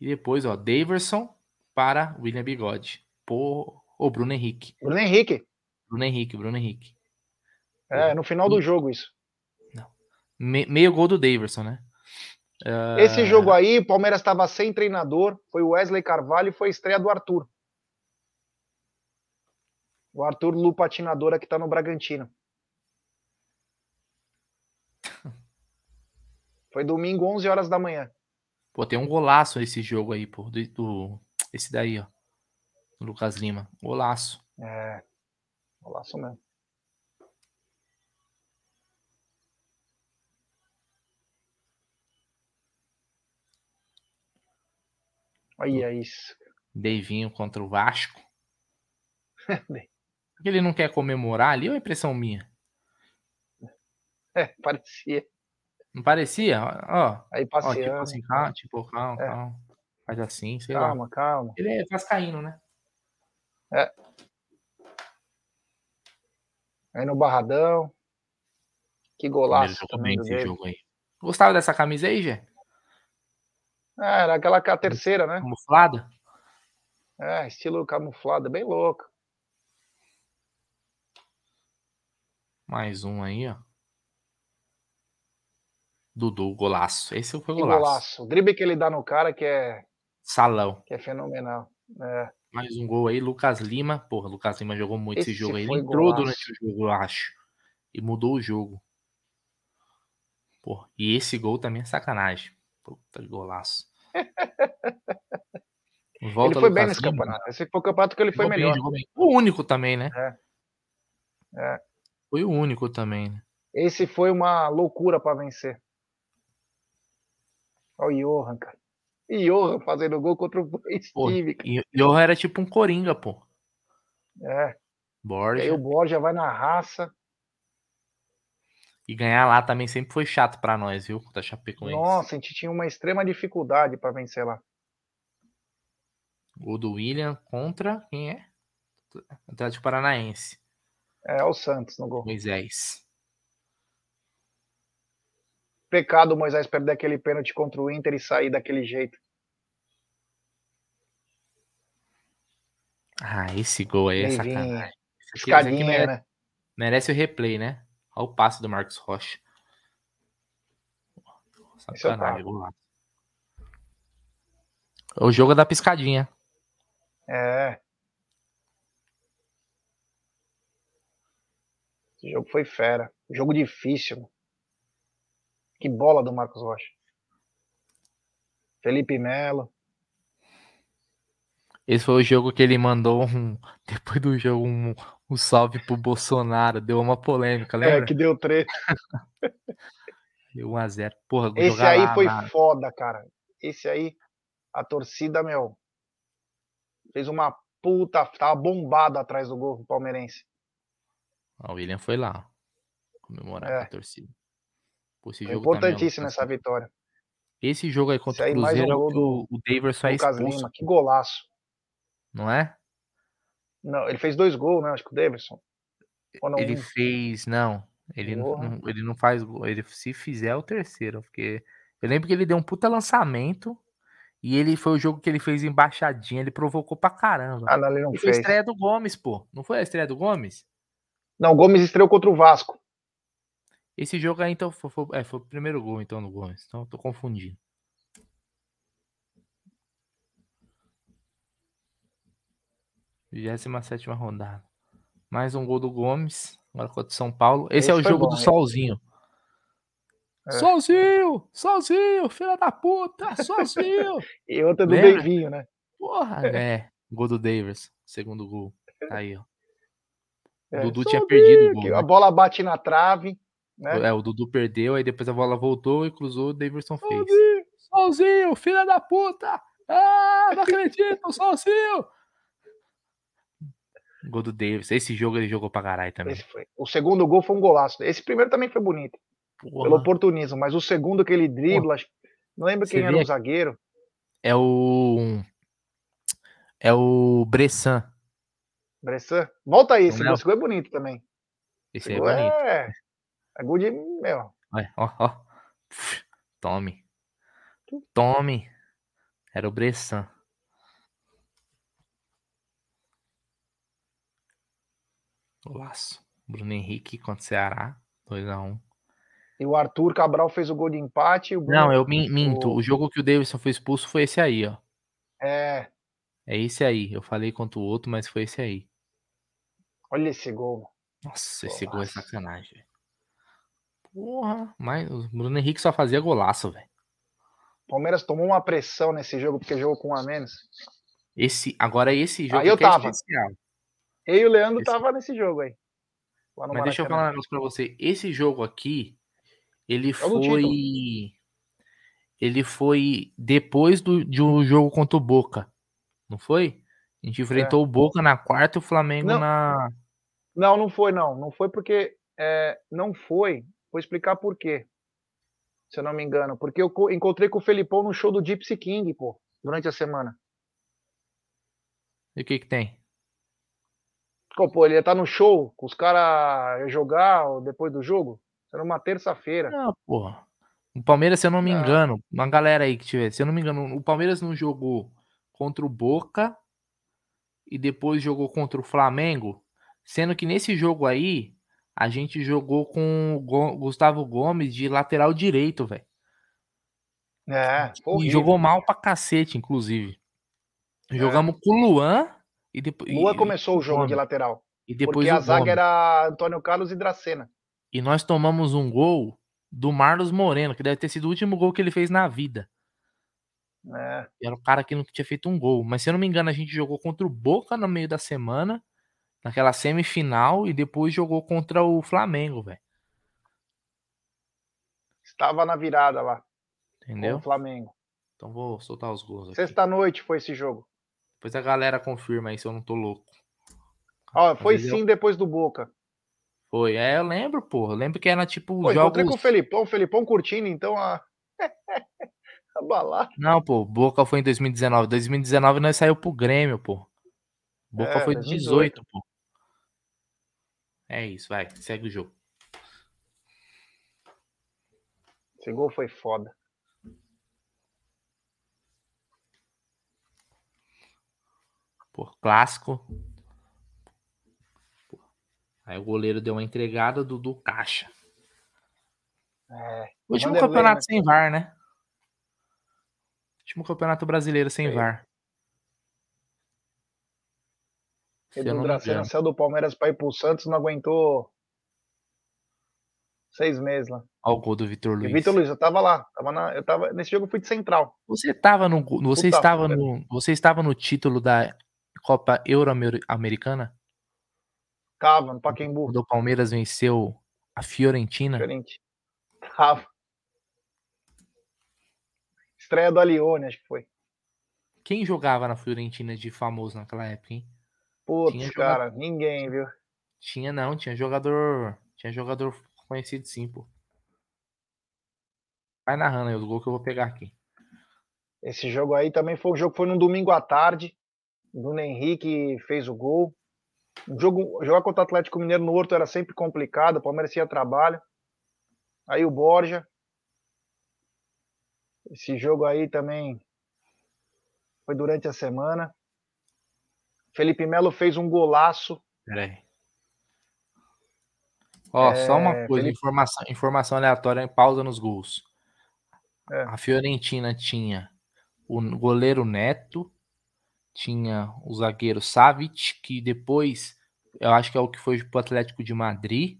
E depois, ó, Daverson para William Bigode. Pô, ô, Bruno Henrique. Bruno Henrique. Bruno Henrique, Bruno Henrique. É, no final do jogo isso. Me- meio gol do Daverson, né? Ah, Esse jogo aí, o Palmeiras estava sem treinador, foi o Wesley Carvalho e foi a estreia do Arthur. O Arthur Lu Patinadora que tá no Bragantino. Foi domingo, 11 horas da manhã. Pô, tem um golaço esse jogo aí, pô. Do, do- esse daí, ó. Do Lucas Lima. Golaço. É. Golaço mesmo. Olha isso. Deivinho contra o Vasco. Porque ele não quer comemorar ali ou é impressão minha? É, parecia. Não parecia? Ó, Aí ó, tipo passeando. assim, calma, tipo, calma, É. calma. Faz assim, sei calma, lá. Calma, Ele é vascaíno, né? É. Aí no Barradão. Que golaço também esse dele. jogo aí. Gostava dessa camisa aí, Gê? Ah, era aquela que a terceira, né? Camuflada? É, estilo camuflado, bem louco. Mais um aí, ó. Dudu, golaço. Esse foi Que golaço. golaço. O drible que ele dá no cara que é, Salão. que é fenomenal. É. Mais um gol aí, Lucas Lima. Porra, Lucas Lima jogou muito esse, Esse jogo aí. Ele foi entrou golaço. durante o jogo, eu acho. E mudou o jogo. Porra, e esse gol também é sacanagem. Puta golaço. Volta ele foi bem Lucas nesse Lima. campeonato. Esse foi o campeonato que ele foi Jogou bem, melhor. jogou bem. O único também, né? É. Foi o único também, né? Esse foi uma loucura para vencer. Olha o Johan, cara. E Johan fazendo gol contra o Steve. e Johan era tipo um Coringa, pô. É. E Borja. aí o Borja vai na raça. E ganhar lá também sempre foi chato pra nós, viu? Da Chapecoense. Nossa, a gente tinha uma extrema dificuldade para vencer lá. Gol do William contra quem é? Atlético Paranaense. É, o Santos no gol. Moisés. Pecado o Moisés perder aquele pênalti contra o Inter e sair daquele jeito. Ah, esse gol aí é sacanagem. Escadinha, merece, né? merece o replay, né? Olha o passe do Marcos Rocha. É Sacanagem, golaço. O jogo é da piscadinha. É. Esse jogo foi fera. Jogo difícil. mano. Que bola do Marcos Rocha. Felipe Melo. Esse foi o jogo que ele mandou um. Depois do jogo, um, um salve pro Bolsonaro. Deu uma polêmica, É, lembra? que deu treta. Deu 1x0. Porra, Esse aí lá foi na- foda, cara. Esse aí, a torcida, meu, fez uma puta. Tava bombado atrás do gol do palmeirense. O William foi lá. Comemorar É. com a torcida. Pô, esse ó, importantíssimo Lucas- essa vitória. Esse jogo aí contra o aí, um Cruzeiro é o gol que do o, o Daverson é expulso, Lima. Que golaço. não é? Não, ele fez dois gols, né? Acho que o Davidson. Ele um. fez. Não. Ele não, não- ele não faz gol. Ele, se fizer, é o terceiro. Porque eu lembro que ele deu um puta lançamento. E ele foi o jogo que ele fez embaixadinha. Ele provocou pra caramba. Ah, não, ele não E foi a fez. estreia do Gomes, pô. Não foi a estreia do Gomes? Não, o Gomes estreou contra o Vasco. Esse jogo aí, então, foi, foi- é, foi o primeiro gol, então, do Gomes. Então, eu tô confundindo. Vigésima sétima rodada. Mais um gol do Gomes. Agora contra o São Paulo. Esse, é Esse o foi jogo bom, do? Solzinho. É. Solzinho! Solzinho! Filha da puta! Solzinho! E outra do Lembra? Deivinho, né? Porra! É, gol do Davis. Segundo gol. Tá aí, ó. O É, Dudu tinha perdido o gol. né? A bola bate na trave, né? É, o Dudu perdeu, aí depois a bola voltou e cruzou, o Davidson fez. Solzinho. Solzinho, filha da puta! Ah, não acredito, Solzinho! Gol do Davis. Esse jogo ele jogou pra caralho também. O segundo gol foi um golaço. Esse primeiro também foi bonito, Porra. pelo oportunismo, mas o segundo que ele dribla, acho- não lembro Você quem era vê o zagueiro. É o. É o Bressan. Bressan. Volta aí, esse é gol, é bonito também. Esse é gol bonito. é... é gol de. Meu, Olha, ó, ó. Tome. Tome. Era o Bressan. Golaço. Bruno Henrique contra o Ceará. 2x1. e o Arthur Cabral fez o gol de empate. Bruno- Não, eu min- minto. o- O jogo que o Davidson foi expulso foi esse aí, ó. É, É esse aí. Eu falei contra o outro, mas foi esse aí. Olha esse gol. Nossa, esse gol é Golaço. sacanagem. Porra, mas o Bruno Henrique só fazia golaço, velho. Palmeiras tomou uma pressão nesse jogo, porque jogou com um a menos. Esse, agora esse jogo Aí eu é tava. especial. Eu e o Leandro Esse- tava nesse jogo aí. Mas deixa eu Maracanã. falar um negócio pra você. Esse jogo aqui, ele É foi. Ele foi depois do, de um jogo contra o Boca. Não foi? A gente enfrentou o Boca na quarta e o Flamengo É. Não. na. Não, não foi, não. Não foi porque. é, não foi. Vou explicar por quê. Se eu não me engano. Porque eu co- encontrei com o Felipão no show do Gypsy King, pô. durante a semana. E o que que tem? Pô, ele ia estar no show com os caras jogar depois do jogo? Era uma terça-feira. Não, porra. O Palmeiras, se eu não me Ah. engano, uma galera aí que tiver, se eu não me engano, o Palmeiras não jogou contra o Boca e depois jogou contra o Flamengo, sendo que nesse jogo aí a gente jogou com o Gustavo Gomes de lateral direito, velho. É, E horrível. jogou mal pra cacete, inclusive. É. Jogamos com o Luan e depois. Lua e- começou o jogo de Gomes. lateral. E depois Porque a zaga Gomes. era Antônio Carlos e Dracena. E nós tomamos um gol do Marlos Moreno, que deve ter sido o último gol que ele fez na vida. É, Era o cara que não tinha feito um gol. Mas se eu não me engano, a gente jogou contra o Boca no meio da semana, naquela semifinal, e depois jogou contra o Flamengo, velho. estava na virada lá, com Entendeu? o Flamengo. Então vou soltar os gols aqui. Sexta-noite foi esse jogo. Depois a galera confirma aí se eu não tô louco. Ó, foi vezes eu- sim depois do Boca. Foi, é, eu lembro, pô. Eu lembro que era tipo Pô, encontrei jogos. com o Felipão, o Felipão curtindo, então a. a balada. Não, pô, Boca foi em 2019. 2019 nós saiu pro Grêmio, pô. Boca É, foi 2018. 18, pô. É isso, vai, segue o jogo. Esse gol foi foda. Pô, clássico. Pô. Aí o goleiro deu uma entregada do, do caixa. É, Último campeonato né? sem VAR, né? Último campeonato brasileiro sem Sei. VAR. Se eu Edu Dracena saiu do Palmeiras pra ir pro Santos, não aguentou seis meses lá. Olha o gol do Vitor Luiz. Vitor Luiz, eu tava lá. Tava na, eu tava, nesse jogo eu fui de central. Você tava no você Puta estava no você estava no título da Copa Euro-Americana Tava no Pacaembu. quando o Palmeiras venceu a Fiorentina? Diferente. Tava. Estreia do Alione, acho que foi. Quem jogava na Fiorentina de famoso naquela época, hein? Putz, Tinha cara, ninguém, viu? Tinha não, tinha jogador, tinha jogador conhecido sim, pô. Vai narrando aí os gols que eu vou pegar aqui. Esse jogo aí também foi um jogo que foi num domingo à tarde. O Bruno Henrique fez o gol. Um jogo, jogar contra o Atlético Mineiro no Horto era sempre complicado, o Palmeiras tinha trabalho. Aí o Borja. Esse jogo aí também foi durante a semana. Felipe Melo fez um golaço. Pera aí. Ó, só uma É, coisa, Felipe- informação, informação aleatória em pausa nos gols. É. A Fiorentina tinha o goleiro Neto, tinha o zagueiro Savic, que depois eu acho que é o que foi pro Atlético de Madrid.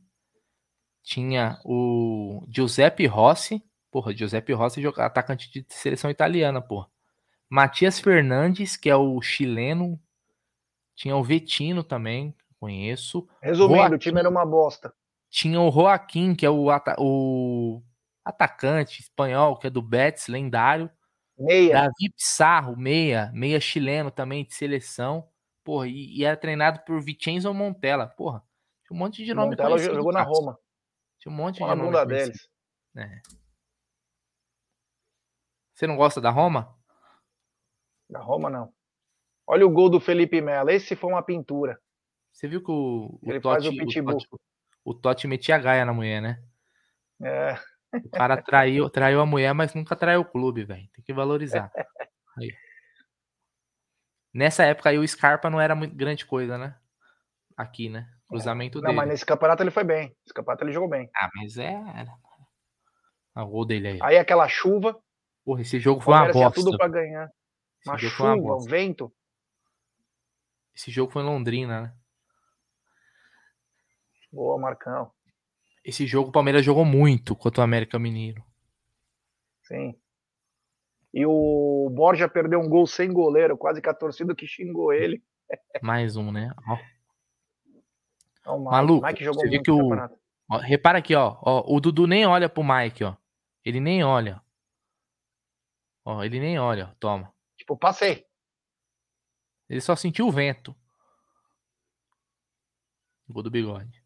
Tinha o Giuseppe Rossi, porra, Giuseppe Rossi joga atacante de seleção italiana, porra. Matias Fernandes, que é o chileno. Tinha o Vetino também, conheço. Resumindo, Joaquim. o time era uma bosta. Tinha o Joaquim, que é o, ata- o atacante espanhol, que é do Betis, lendário. Meia. Davi Pissarro, meia, meia chileno também de seleção. Porra, e, e era treinado por Vicenzo Montella. Porra, tinha um monte de nome Montella conhecido. jogou na. Roma. Tinha um monte de a nome bunda deles. É. Você não gosta da Roma? Da Roma, não. Olha o gol do Felipe Melo. Esse foi uma pintura. Você viu que o, o Ele Totti, o o, pitbull. Totti, o Totti metia a gaia na mulher, né? É, O cara traiu, traiu a mulher, mas nunca traiu o clube, velho. Tem que valorizar. Aí. Nessa época aí o Scarpa não era muito grande coisa, né? Aqui, né? Cruzamento não, dele. mas nesse campeonato ele foi bem. Nesse campeonato ele jogou bem. Ah, mas é. era- Ah, o gol dele aí. Aí aquela chuva, Porra, esse jogo o foi uma bosta. tudo pra ganhar. Esse Uma chuva, um vento. Esse jogo foi em Londrina, né? Boa, Marcão. Esse jogo o Palmeiras jogou muito contra o América Mineiro. Sim. E o Borja perdeu um gol sem goleiro, quase que a torcida que xingou ele. Mais um, né? Ó, Ó, o Mike. Maluco, Mike jogou você viu que o- ó, repara aqui, ó, ó. O Dudu nem olha pro Mike, ó. Ele nem olha. Ó, ele nem olha. Toma. Tipo, passei. Ele só sentiu o vento. Gol do bigode.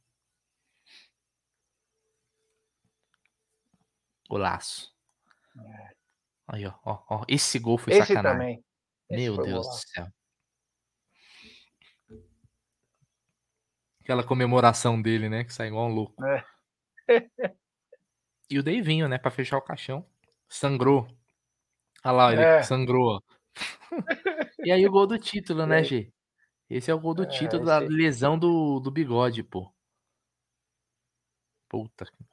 Golaço. Aí, ó, ó, ó. Esse gol foi Esse sacanagem. também. Esse Meu Deus do golaço. céu. Aquela comemoração dele, né? Que sai igual um louco. É. E o Deivinho, né? Pra fechar o caixão. Sangrou. Olha lá, ele É. sangrou, ó. E aí o gol do título, né, aí? G? Esse é o gol do É, título da lesão do, do bigode, pô. Puta. que-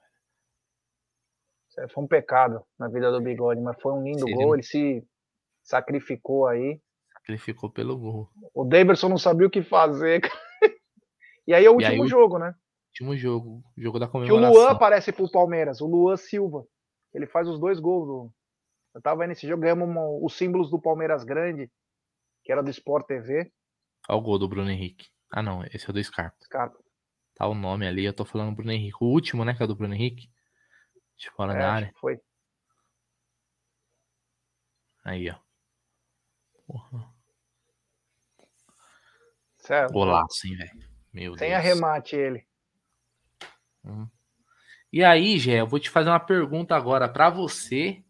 É, Foi um pecado na vida do Bigode, mas foi um lindo ele gol. Ele se sacrificou aí. Ele ficou pelo gol. O Davidson não sabia o que fazer. E aí é o aí último o- jogo, né? Último jogo. Jogo da Que o comemoração. Luan aparece pro Palmeiras, o Luan Silva. Ele faz os dois gols. Do... Eu tava nesse jogo, ganhamos uma- os símbolos do Palmeiras Grande, que era do Sport TV. Olha o gol do Bruno Henrique. Ah, não. Esse é do Scarpa. Cara, Tá o nome ali. Eu tô falando Bruno Henrique. O último, né? Que é do Bruno Henrique. De fora é, da área. foi. Aí, ó. Porra. Certo. Golaço, hein, velho. Meu Sem Deus. arremate ele. E aí, Gé, eu vou te fazer uma pergunta agora pra você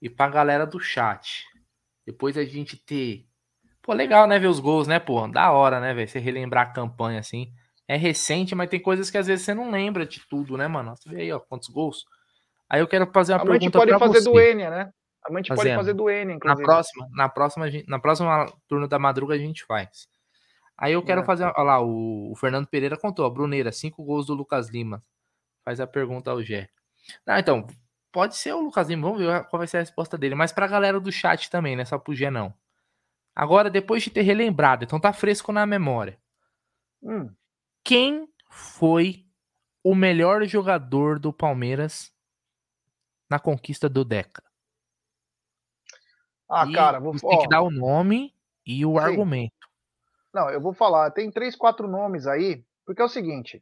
e pra galera do chat. Depois a gente ter. Pô, legal, né? Ver os gols, né, pô? Da hora, né, velho? Você relembrar a campanha assim. É recente, mas tem coisas que às vezes você não lembra de tudo, né, mano? Você vê aí, ó, quantos gols. Aí eu quero fazer uma A pergunta pode pra fazer você. do Enia, né? A mãe pode Fazemos. fazer do Enia, Na inclusive. próxima, na próxima, a gente- na próxima turno da madruga a gente faz. Aí eu quero É. fazer, olha lá, o, o Fernando Pereira contou, ó, Bruneira, cinco gols do Lucas Lima. Faz a pergunta ao Gé. Não, então, pode ser o Lucas Lima, vamos ver qual vai ser a resposta dele, mas pra galera do chat também, né, só pro Gé não. Agora, depois de ter relembrado, então tá fresco na memória. Hum, Quem foi o melhor jogador do Palmeiras na conquista do Deca? Ah, E cara, vou você tem que dar o nome e o Sim. argumento. Não, eu vou falar. Tem três, quatro nomes aí, porque é o seguinte.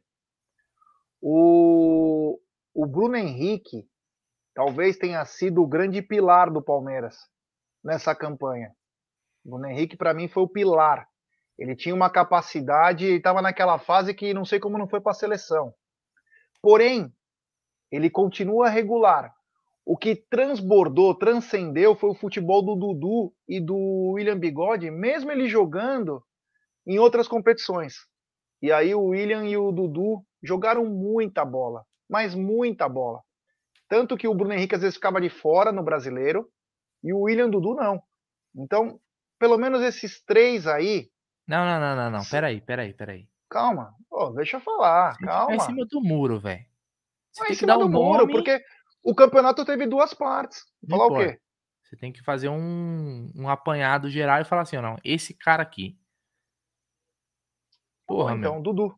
O, o Bruno Henrique talvez tenha sido o grande pilar do Palmeiras nessa campanha. O Bruno Henrique, para mim, foi o pilar. Ele tinha uma capacidade, ele estava naquela fase que não sei como não foi para a seleção. Porém, ele continua regular. O que transbordou, transcendeu foi o futebol do Dudu e do William Bigode, mesmo ele jogando em outras competições. E aí o William e o Dudu jogaram muita bola, mas muita bola. Tanto que o Bruno Henrique às vezes ficava de fora no brasileiro e o William Dudu não. Então, pelo menos esses três aí, Não, não, não, não, não. Peraí, peraí, peraí. calma, Ô, deixa eu falar, Você em calma. cima do muro, velho. Você Vai tem em que dar cima do muro, nome. porque o campeonato teve duas partes. Falar o quê? Você tem que fazer um, um apanhado geral e falar assim, ó, não, esse cara aqui. Porra, meu. então, Dudu.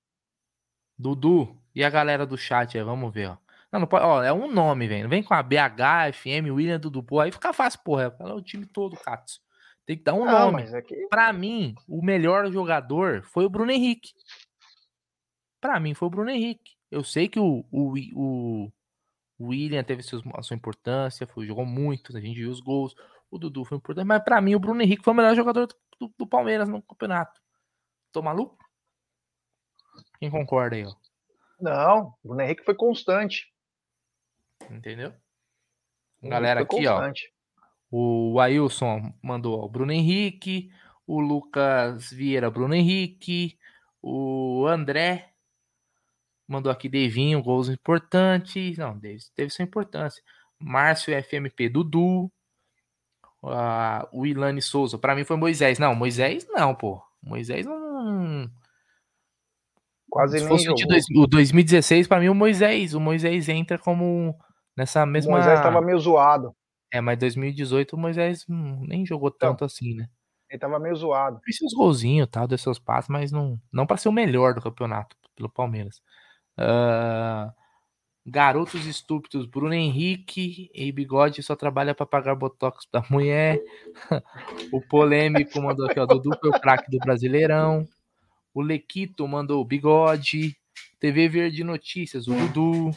Dudu e a galera do chat aí, vamos ver, ó. Não, não pode, ó, é um nome, velho. Não vem com a BH, FM, William, Dudu, pô, aí fica fácil, porra. Fala o time todo, Katsu. Tem que dar um não, nome. mas é Pra mim, o melhor jogador foi o Bruno Henrique. Pra mim, foi o Bruno Henrique. Eu sei que o, o, o, o William teve seus- a sua importância, foi, jogou muito, a gente viu os gols. O Dudu foi importante, mas pra mim, o Bruno Henrique foi o melhor jogador do, do- do Palmeiras no campeonato. Tô maluco? Quem concorda aí, ó? não, o Bruno Henrique foi constante. Entendeu? Galera aqui, ó. O Ailson mandou ó, o Bruno Henrique, o Lucas Vieira, Bruno Henrique, o André mandou aqui Devinho, gols importantes. Não, teve, teve sua importância. Márcio FMP Dudu. ah, o Ilane Souza, pra mim foi Moisés. Não, Moisés não, pô. Moisés não. Quase Se fosse o, de dois- o 2016, pra mim o Moisés. O Moisés entra como nessa O mesma. Moisés estava meio zoado. É, mas 2018 o Moisés hum, nem jogou tanto assim, né? Ele estava meio zoado. Fez seus golzinhos, tal, deu seus passos, mas não, não para ser o melhor do campeonato pelo Palmeiras. Ah, garotos estúpidos, Bruno Henrique e Bigode só trabalha para pagar botox da mulher. o polêmico mandou aqui, ó, Dudu foi o craque do Brasileirão. O Lequito mandou o Bigode. TV Verde Notícias, o Dudu.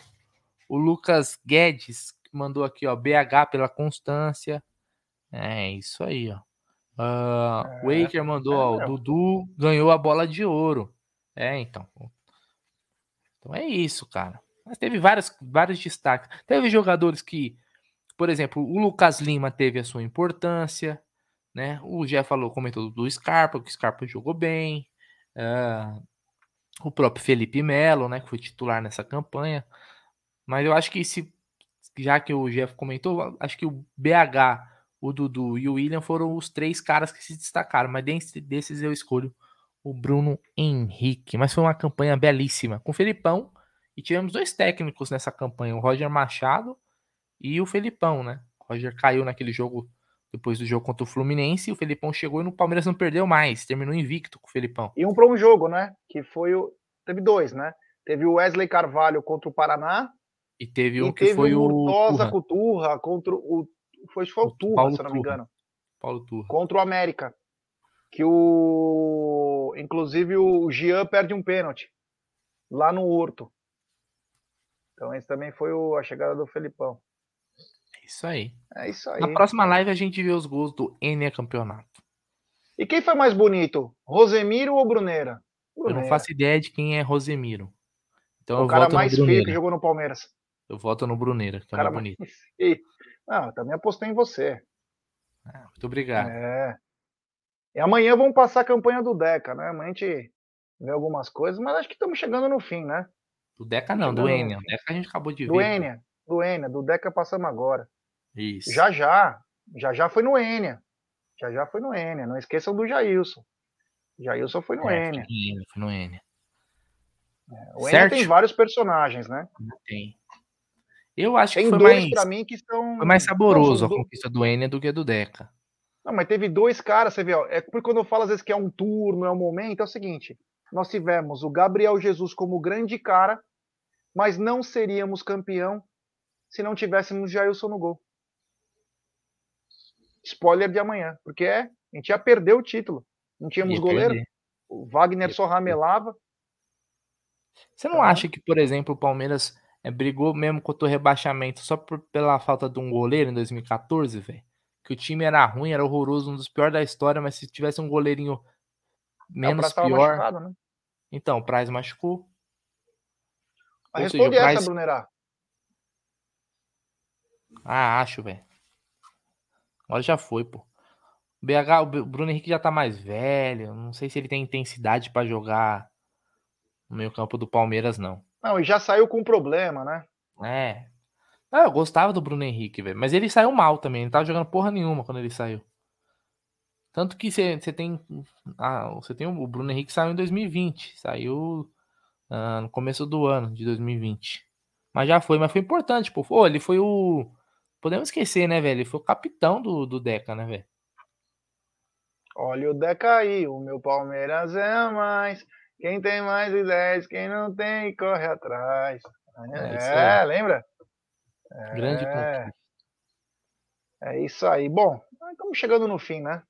O Lucas Guedes mandou aqui, ó, BH pela constância. É isso aí, ó. O É, Waker mandou, é, ó, o. Dudu ganhou a bola de ouro. É, então. Então é isso, cara. Mas teve vários, vários destaques. Teve jogadores que por exemplo, o Lucas Lima teve a sua importância, né? O Jeff falou, comentou do Scarpa, que o Scarpa jogou bem. Uh, o próprio Felipe Melo, né, que foi titular nessa campanha. Mas eu acho que se já que o Jeff comentou, acho que o BH, o Dudu e o William foram os três caras que se destacaram, mas desses eu escolho o Bruno Henrique. Mas foi uma campanha belíssima com o Felipão e tivemos dois técnicos nessa campanha, o Roger Machado e o Felipão, né? O Roger caiu naquele jogo depois do jogo contra o Fluminense, o Felipão chegou e no Palmeiras não perdeu mais, terminou invicto com o Felipão. E um para um jogo, né? Que foi o. Teve dois, né? Teve o Wesley Carvalho contra o Paraná. E teve um e que teve foi o. Murtosa com Turra contra o. Foi, foi o Turra, Paulo se não me engano. Paulo Turra. Contra o América. Que o. Inclusive o Jean perde um pênalti. Lá no Horto. Então esse também foi o... a chegada do Felipão. Isso aí. É isso aí. Na próxima live a gente vê os gols do N campeonato. E quem foi mais bonito? Rosemiro ou Bruneira? Bruneira. Eu não faço ideia de quem é Rosemiro. Então o cara mais feio que jogou no Palmeiras. Eu voto no Bruneira, que é mais bonito. Eu também apostei em você. Ah, muito obrigado. É. E amanhã vamos passar a campanha do Deca, né? Amanhã a gente vê algumas coisas, mas acho que estamos chegando no fim, né? Do Deca não, do Enia. O Deca a gente acabou de do ver. Enia, do Enia, do Deca passamos agora. Isso. Já já. Já já foi no Enia. Já já foi no Enia. Não esqueçam do Jailson. Jailson foi no é, Enia. Foi no Enia. É, o Enia tem vários personagens, né? Tem. Eu acho tem que foi dois mais, pra mim que são. Foi mais saboroso a conquista do Enia do que do Deca. Não, mas teve dois caras, você vê, ó, é porque quando eu falo às vezes que é um turno, é um momento, é o seguinte: nós tivemos o Gabriel Jesus como grande cara, mas não seríamos campeão se não tivéssemos Jailson no gol spoiler de amanhã, porque é, a gente ia perder o título. Não tínhamos ia goleiro. Perder. O Wagner ia só ramelava. Você não então, acha que, por exemplo, o Palmeiras é, brigou mesmo contra o rebaixamento só por, pela falta de um goleiro em 2014, velho? Que o time era ruim, era horroroso, um dos piores da história, mas se tivesse um goleirinho menos é, pior. Né? Então, o Praz machucou. Mas responde seja, essa. Brunerá. Ah, acho, velho. Agora já foi, pô. O BH, o Bruno Henrique já tá mais velho. Não sei se ele tem intensidade para jogar no meio campo do Palmeiras, não. Não, e já saiu com problema, né? É. Não, eu gostava do Bruno Henrique, velho. Mas ele saiu mal também. Ele tava jogando porra nenhuma quando ele saiu. Tanto que você tem. Ah, você tem o Bruno Henrique saiu em 2020. Saiu ah, no começo do ano de 2020. Mas já foi, mas foi importante, pô. Pô, ele foi o podemos esquecer, né, velho? Ele foi o capitão do, do Deca, né, velho? Olha o Deca aí, o meu Palmeiras é mais. Quem tem mais ideias, quem não tem, corre atrás. É, é lembra? Grande é. É isso aí. Bom, estamos chegando no fim, né?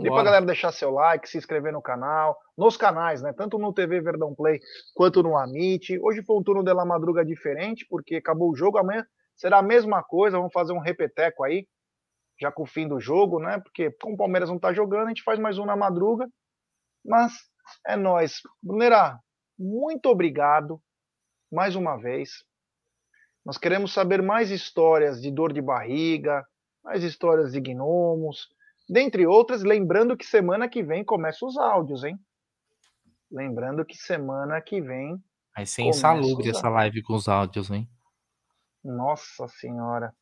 E pra galera deixar seu like, se inscrever no canal, nos canais, né? Tanto no TV Verdão Play quanto no Amit. Hoje foi um turno de la madruga diferente, porque acabou o jogo. Amanhã Será a mesma coisa, vamos fazer um repeteco aí, já com o fim do jogo, né? Porque como o Palmeiras não está jogando, a gente faz mais um na madruga. Mas é nós. Brunerá, muito obrigado mais uma vez. Nós queremos saber mais histórias de dor de barriga, mais histórias de gnomos, dentre outras, lembrando que semana que vem começa os áudios, hein? Lembrando que semana que vem. Vai ser insalubre essa live com os áudios, hein? Nossa Senhora.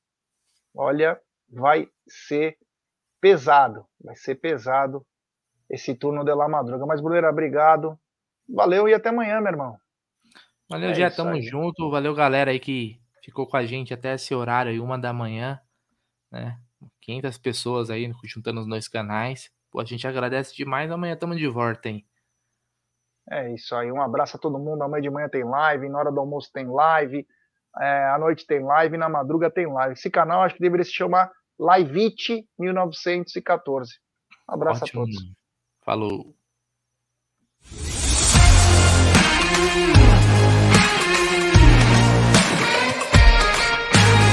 Olha, vai ser pesado. Vai ser pesado esse turno de La Madruga. Mas, Bruneira, obrigado. Valeu e até amanhã, meu irmão. Valeu, é já tamo aí. junto. Valeu, galera aí que ficou com a gente até esse horário aí, uma da manhã, né? 500 pessoas aí juntando os dois canais. Pô, a gente agradece demais. Amanhã tamo de volta, hein? É isso aí. Um abraço a todo mundo. Amanhã de manhã tem live, na hora do almoço tem live. É, à noite tem live, na madruga tem live. Esse canal acho que deveria se chamar Liveit 1914. Um abraço Ótimo. a todos. Falou.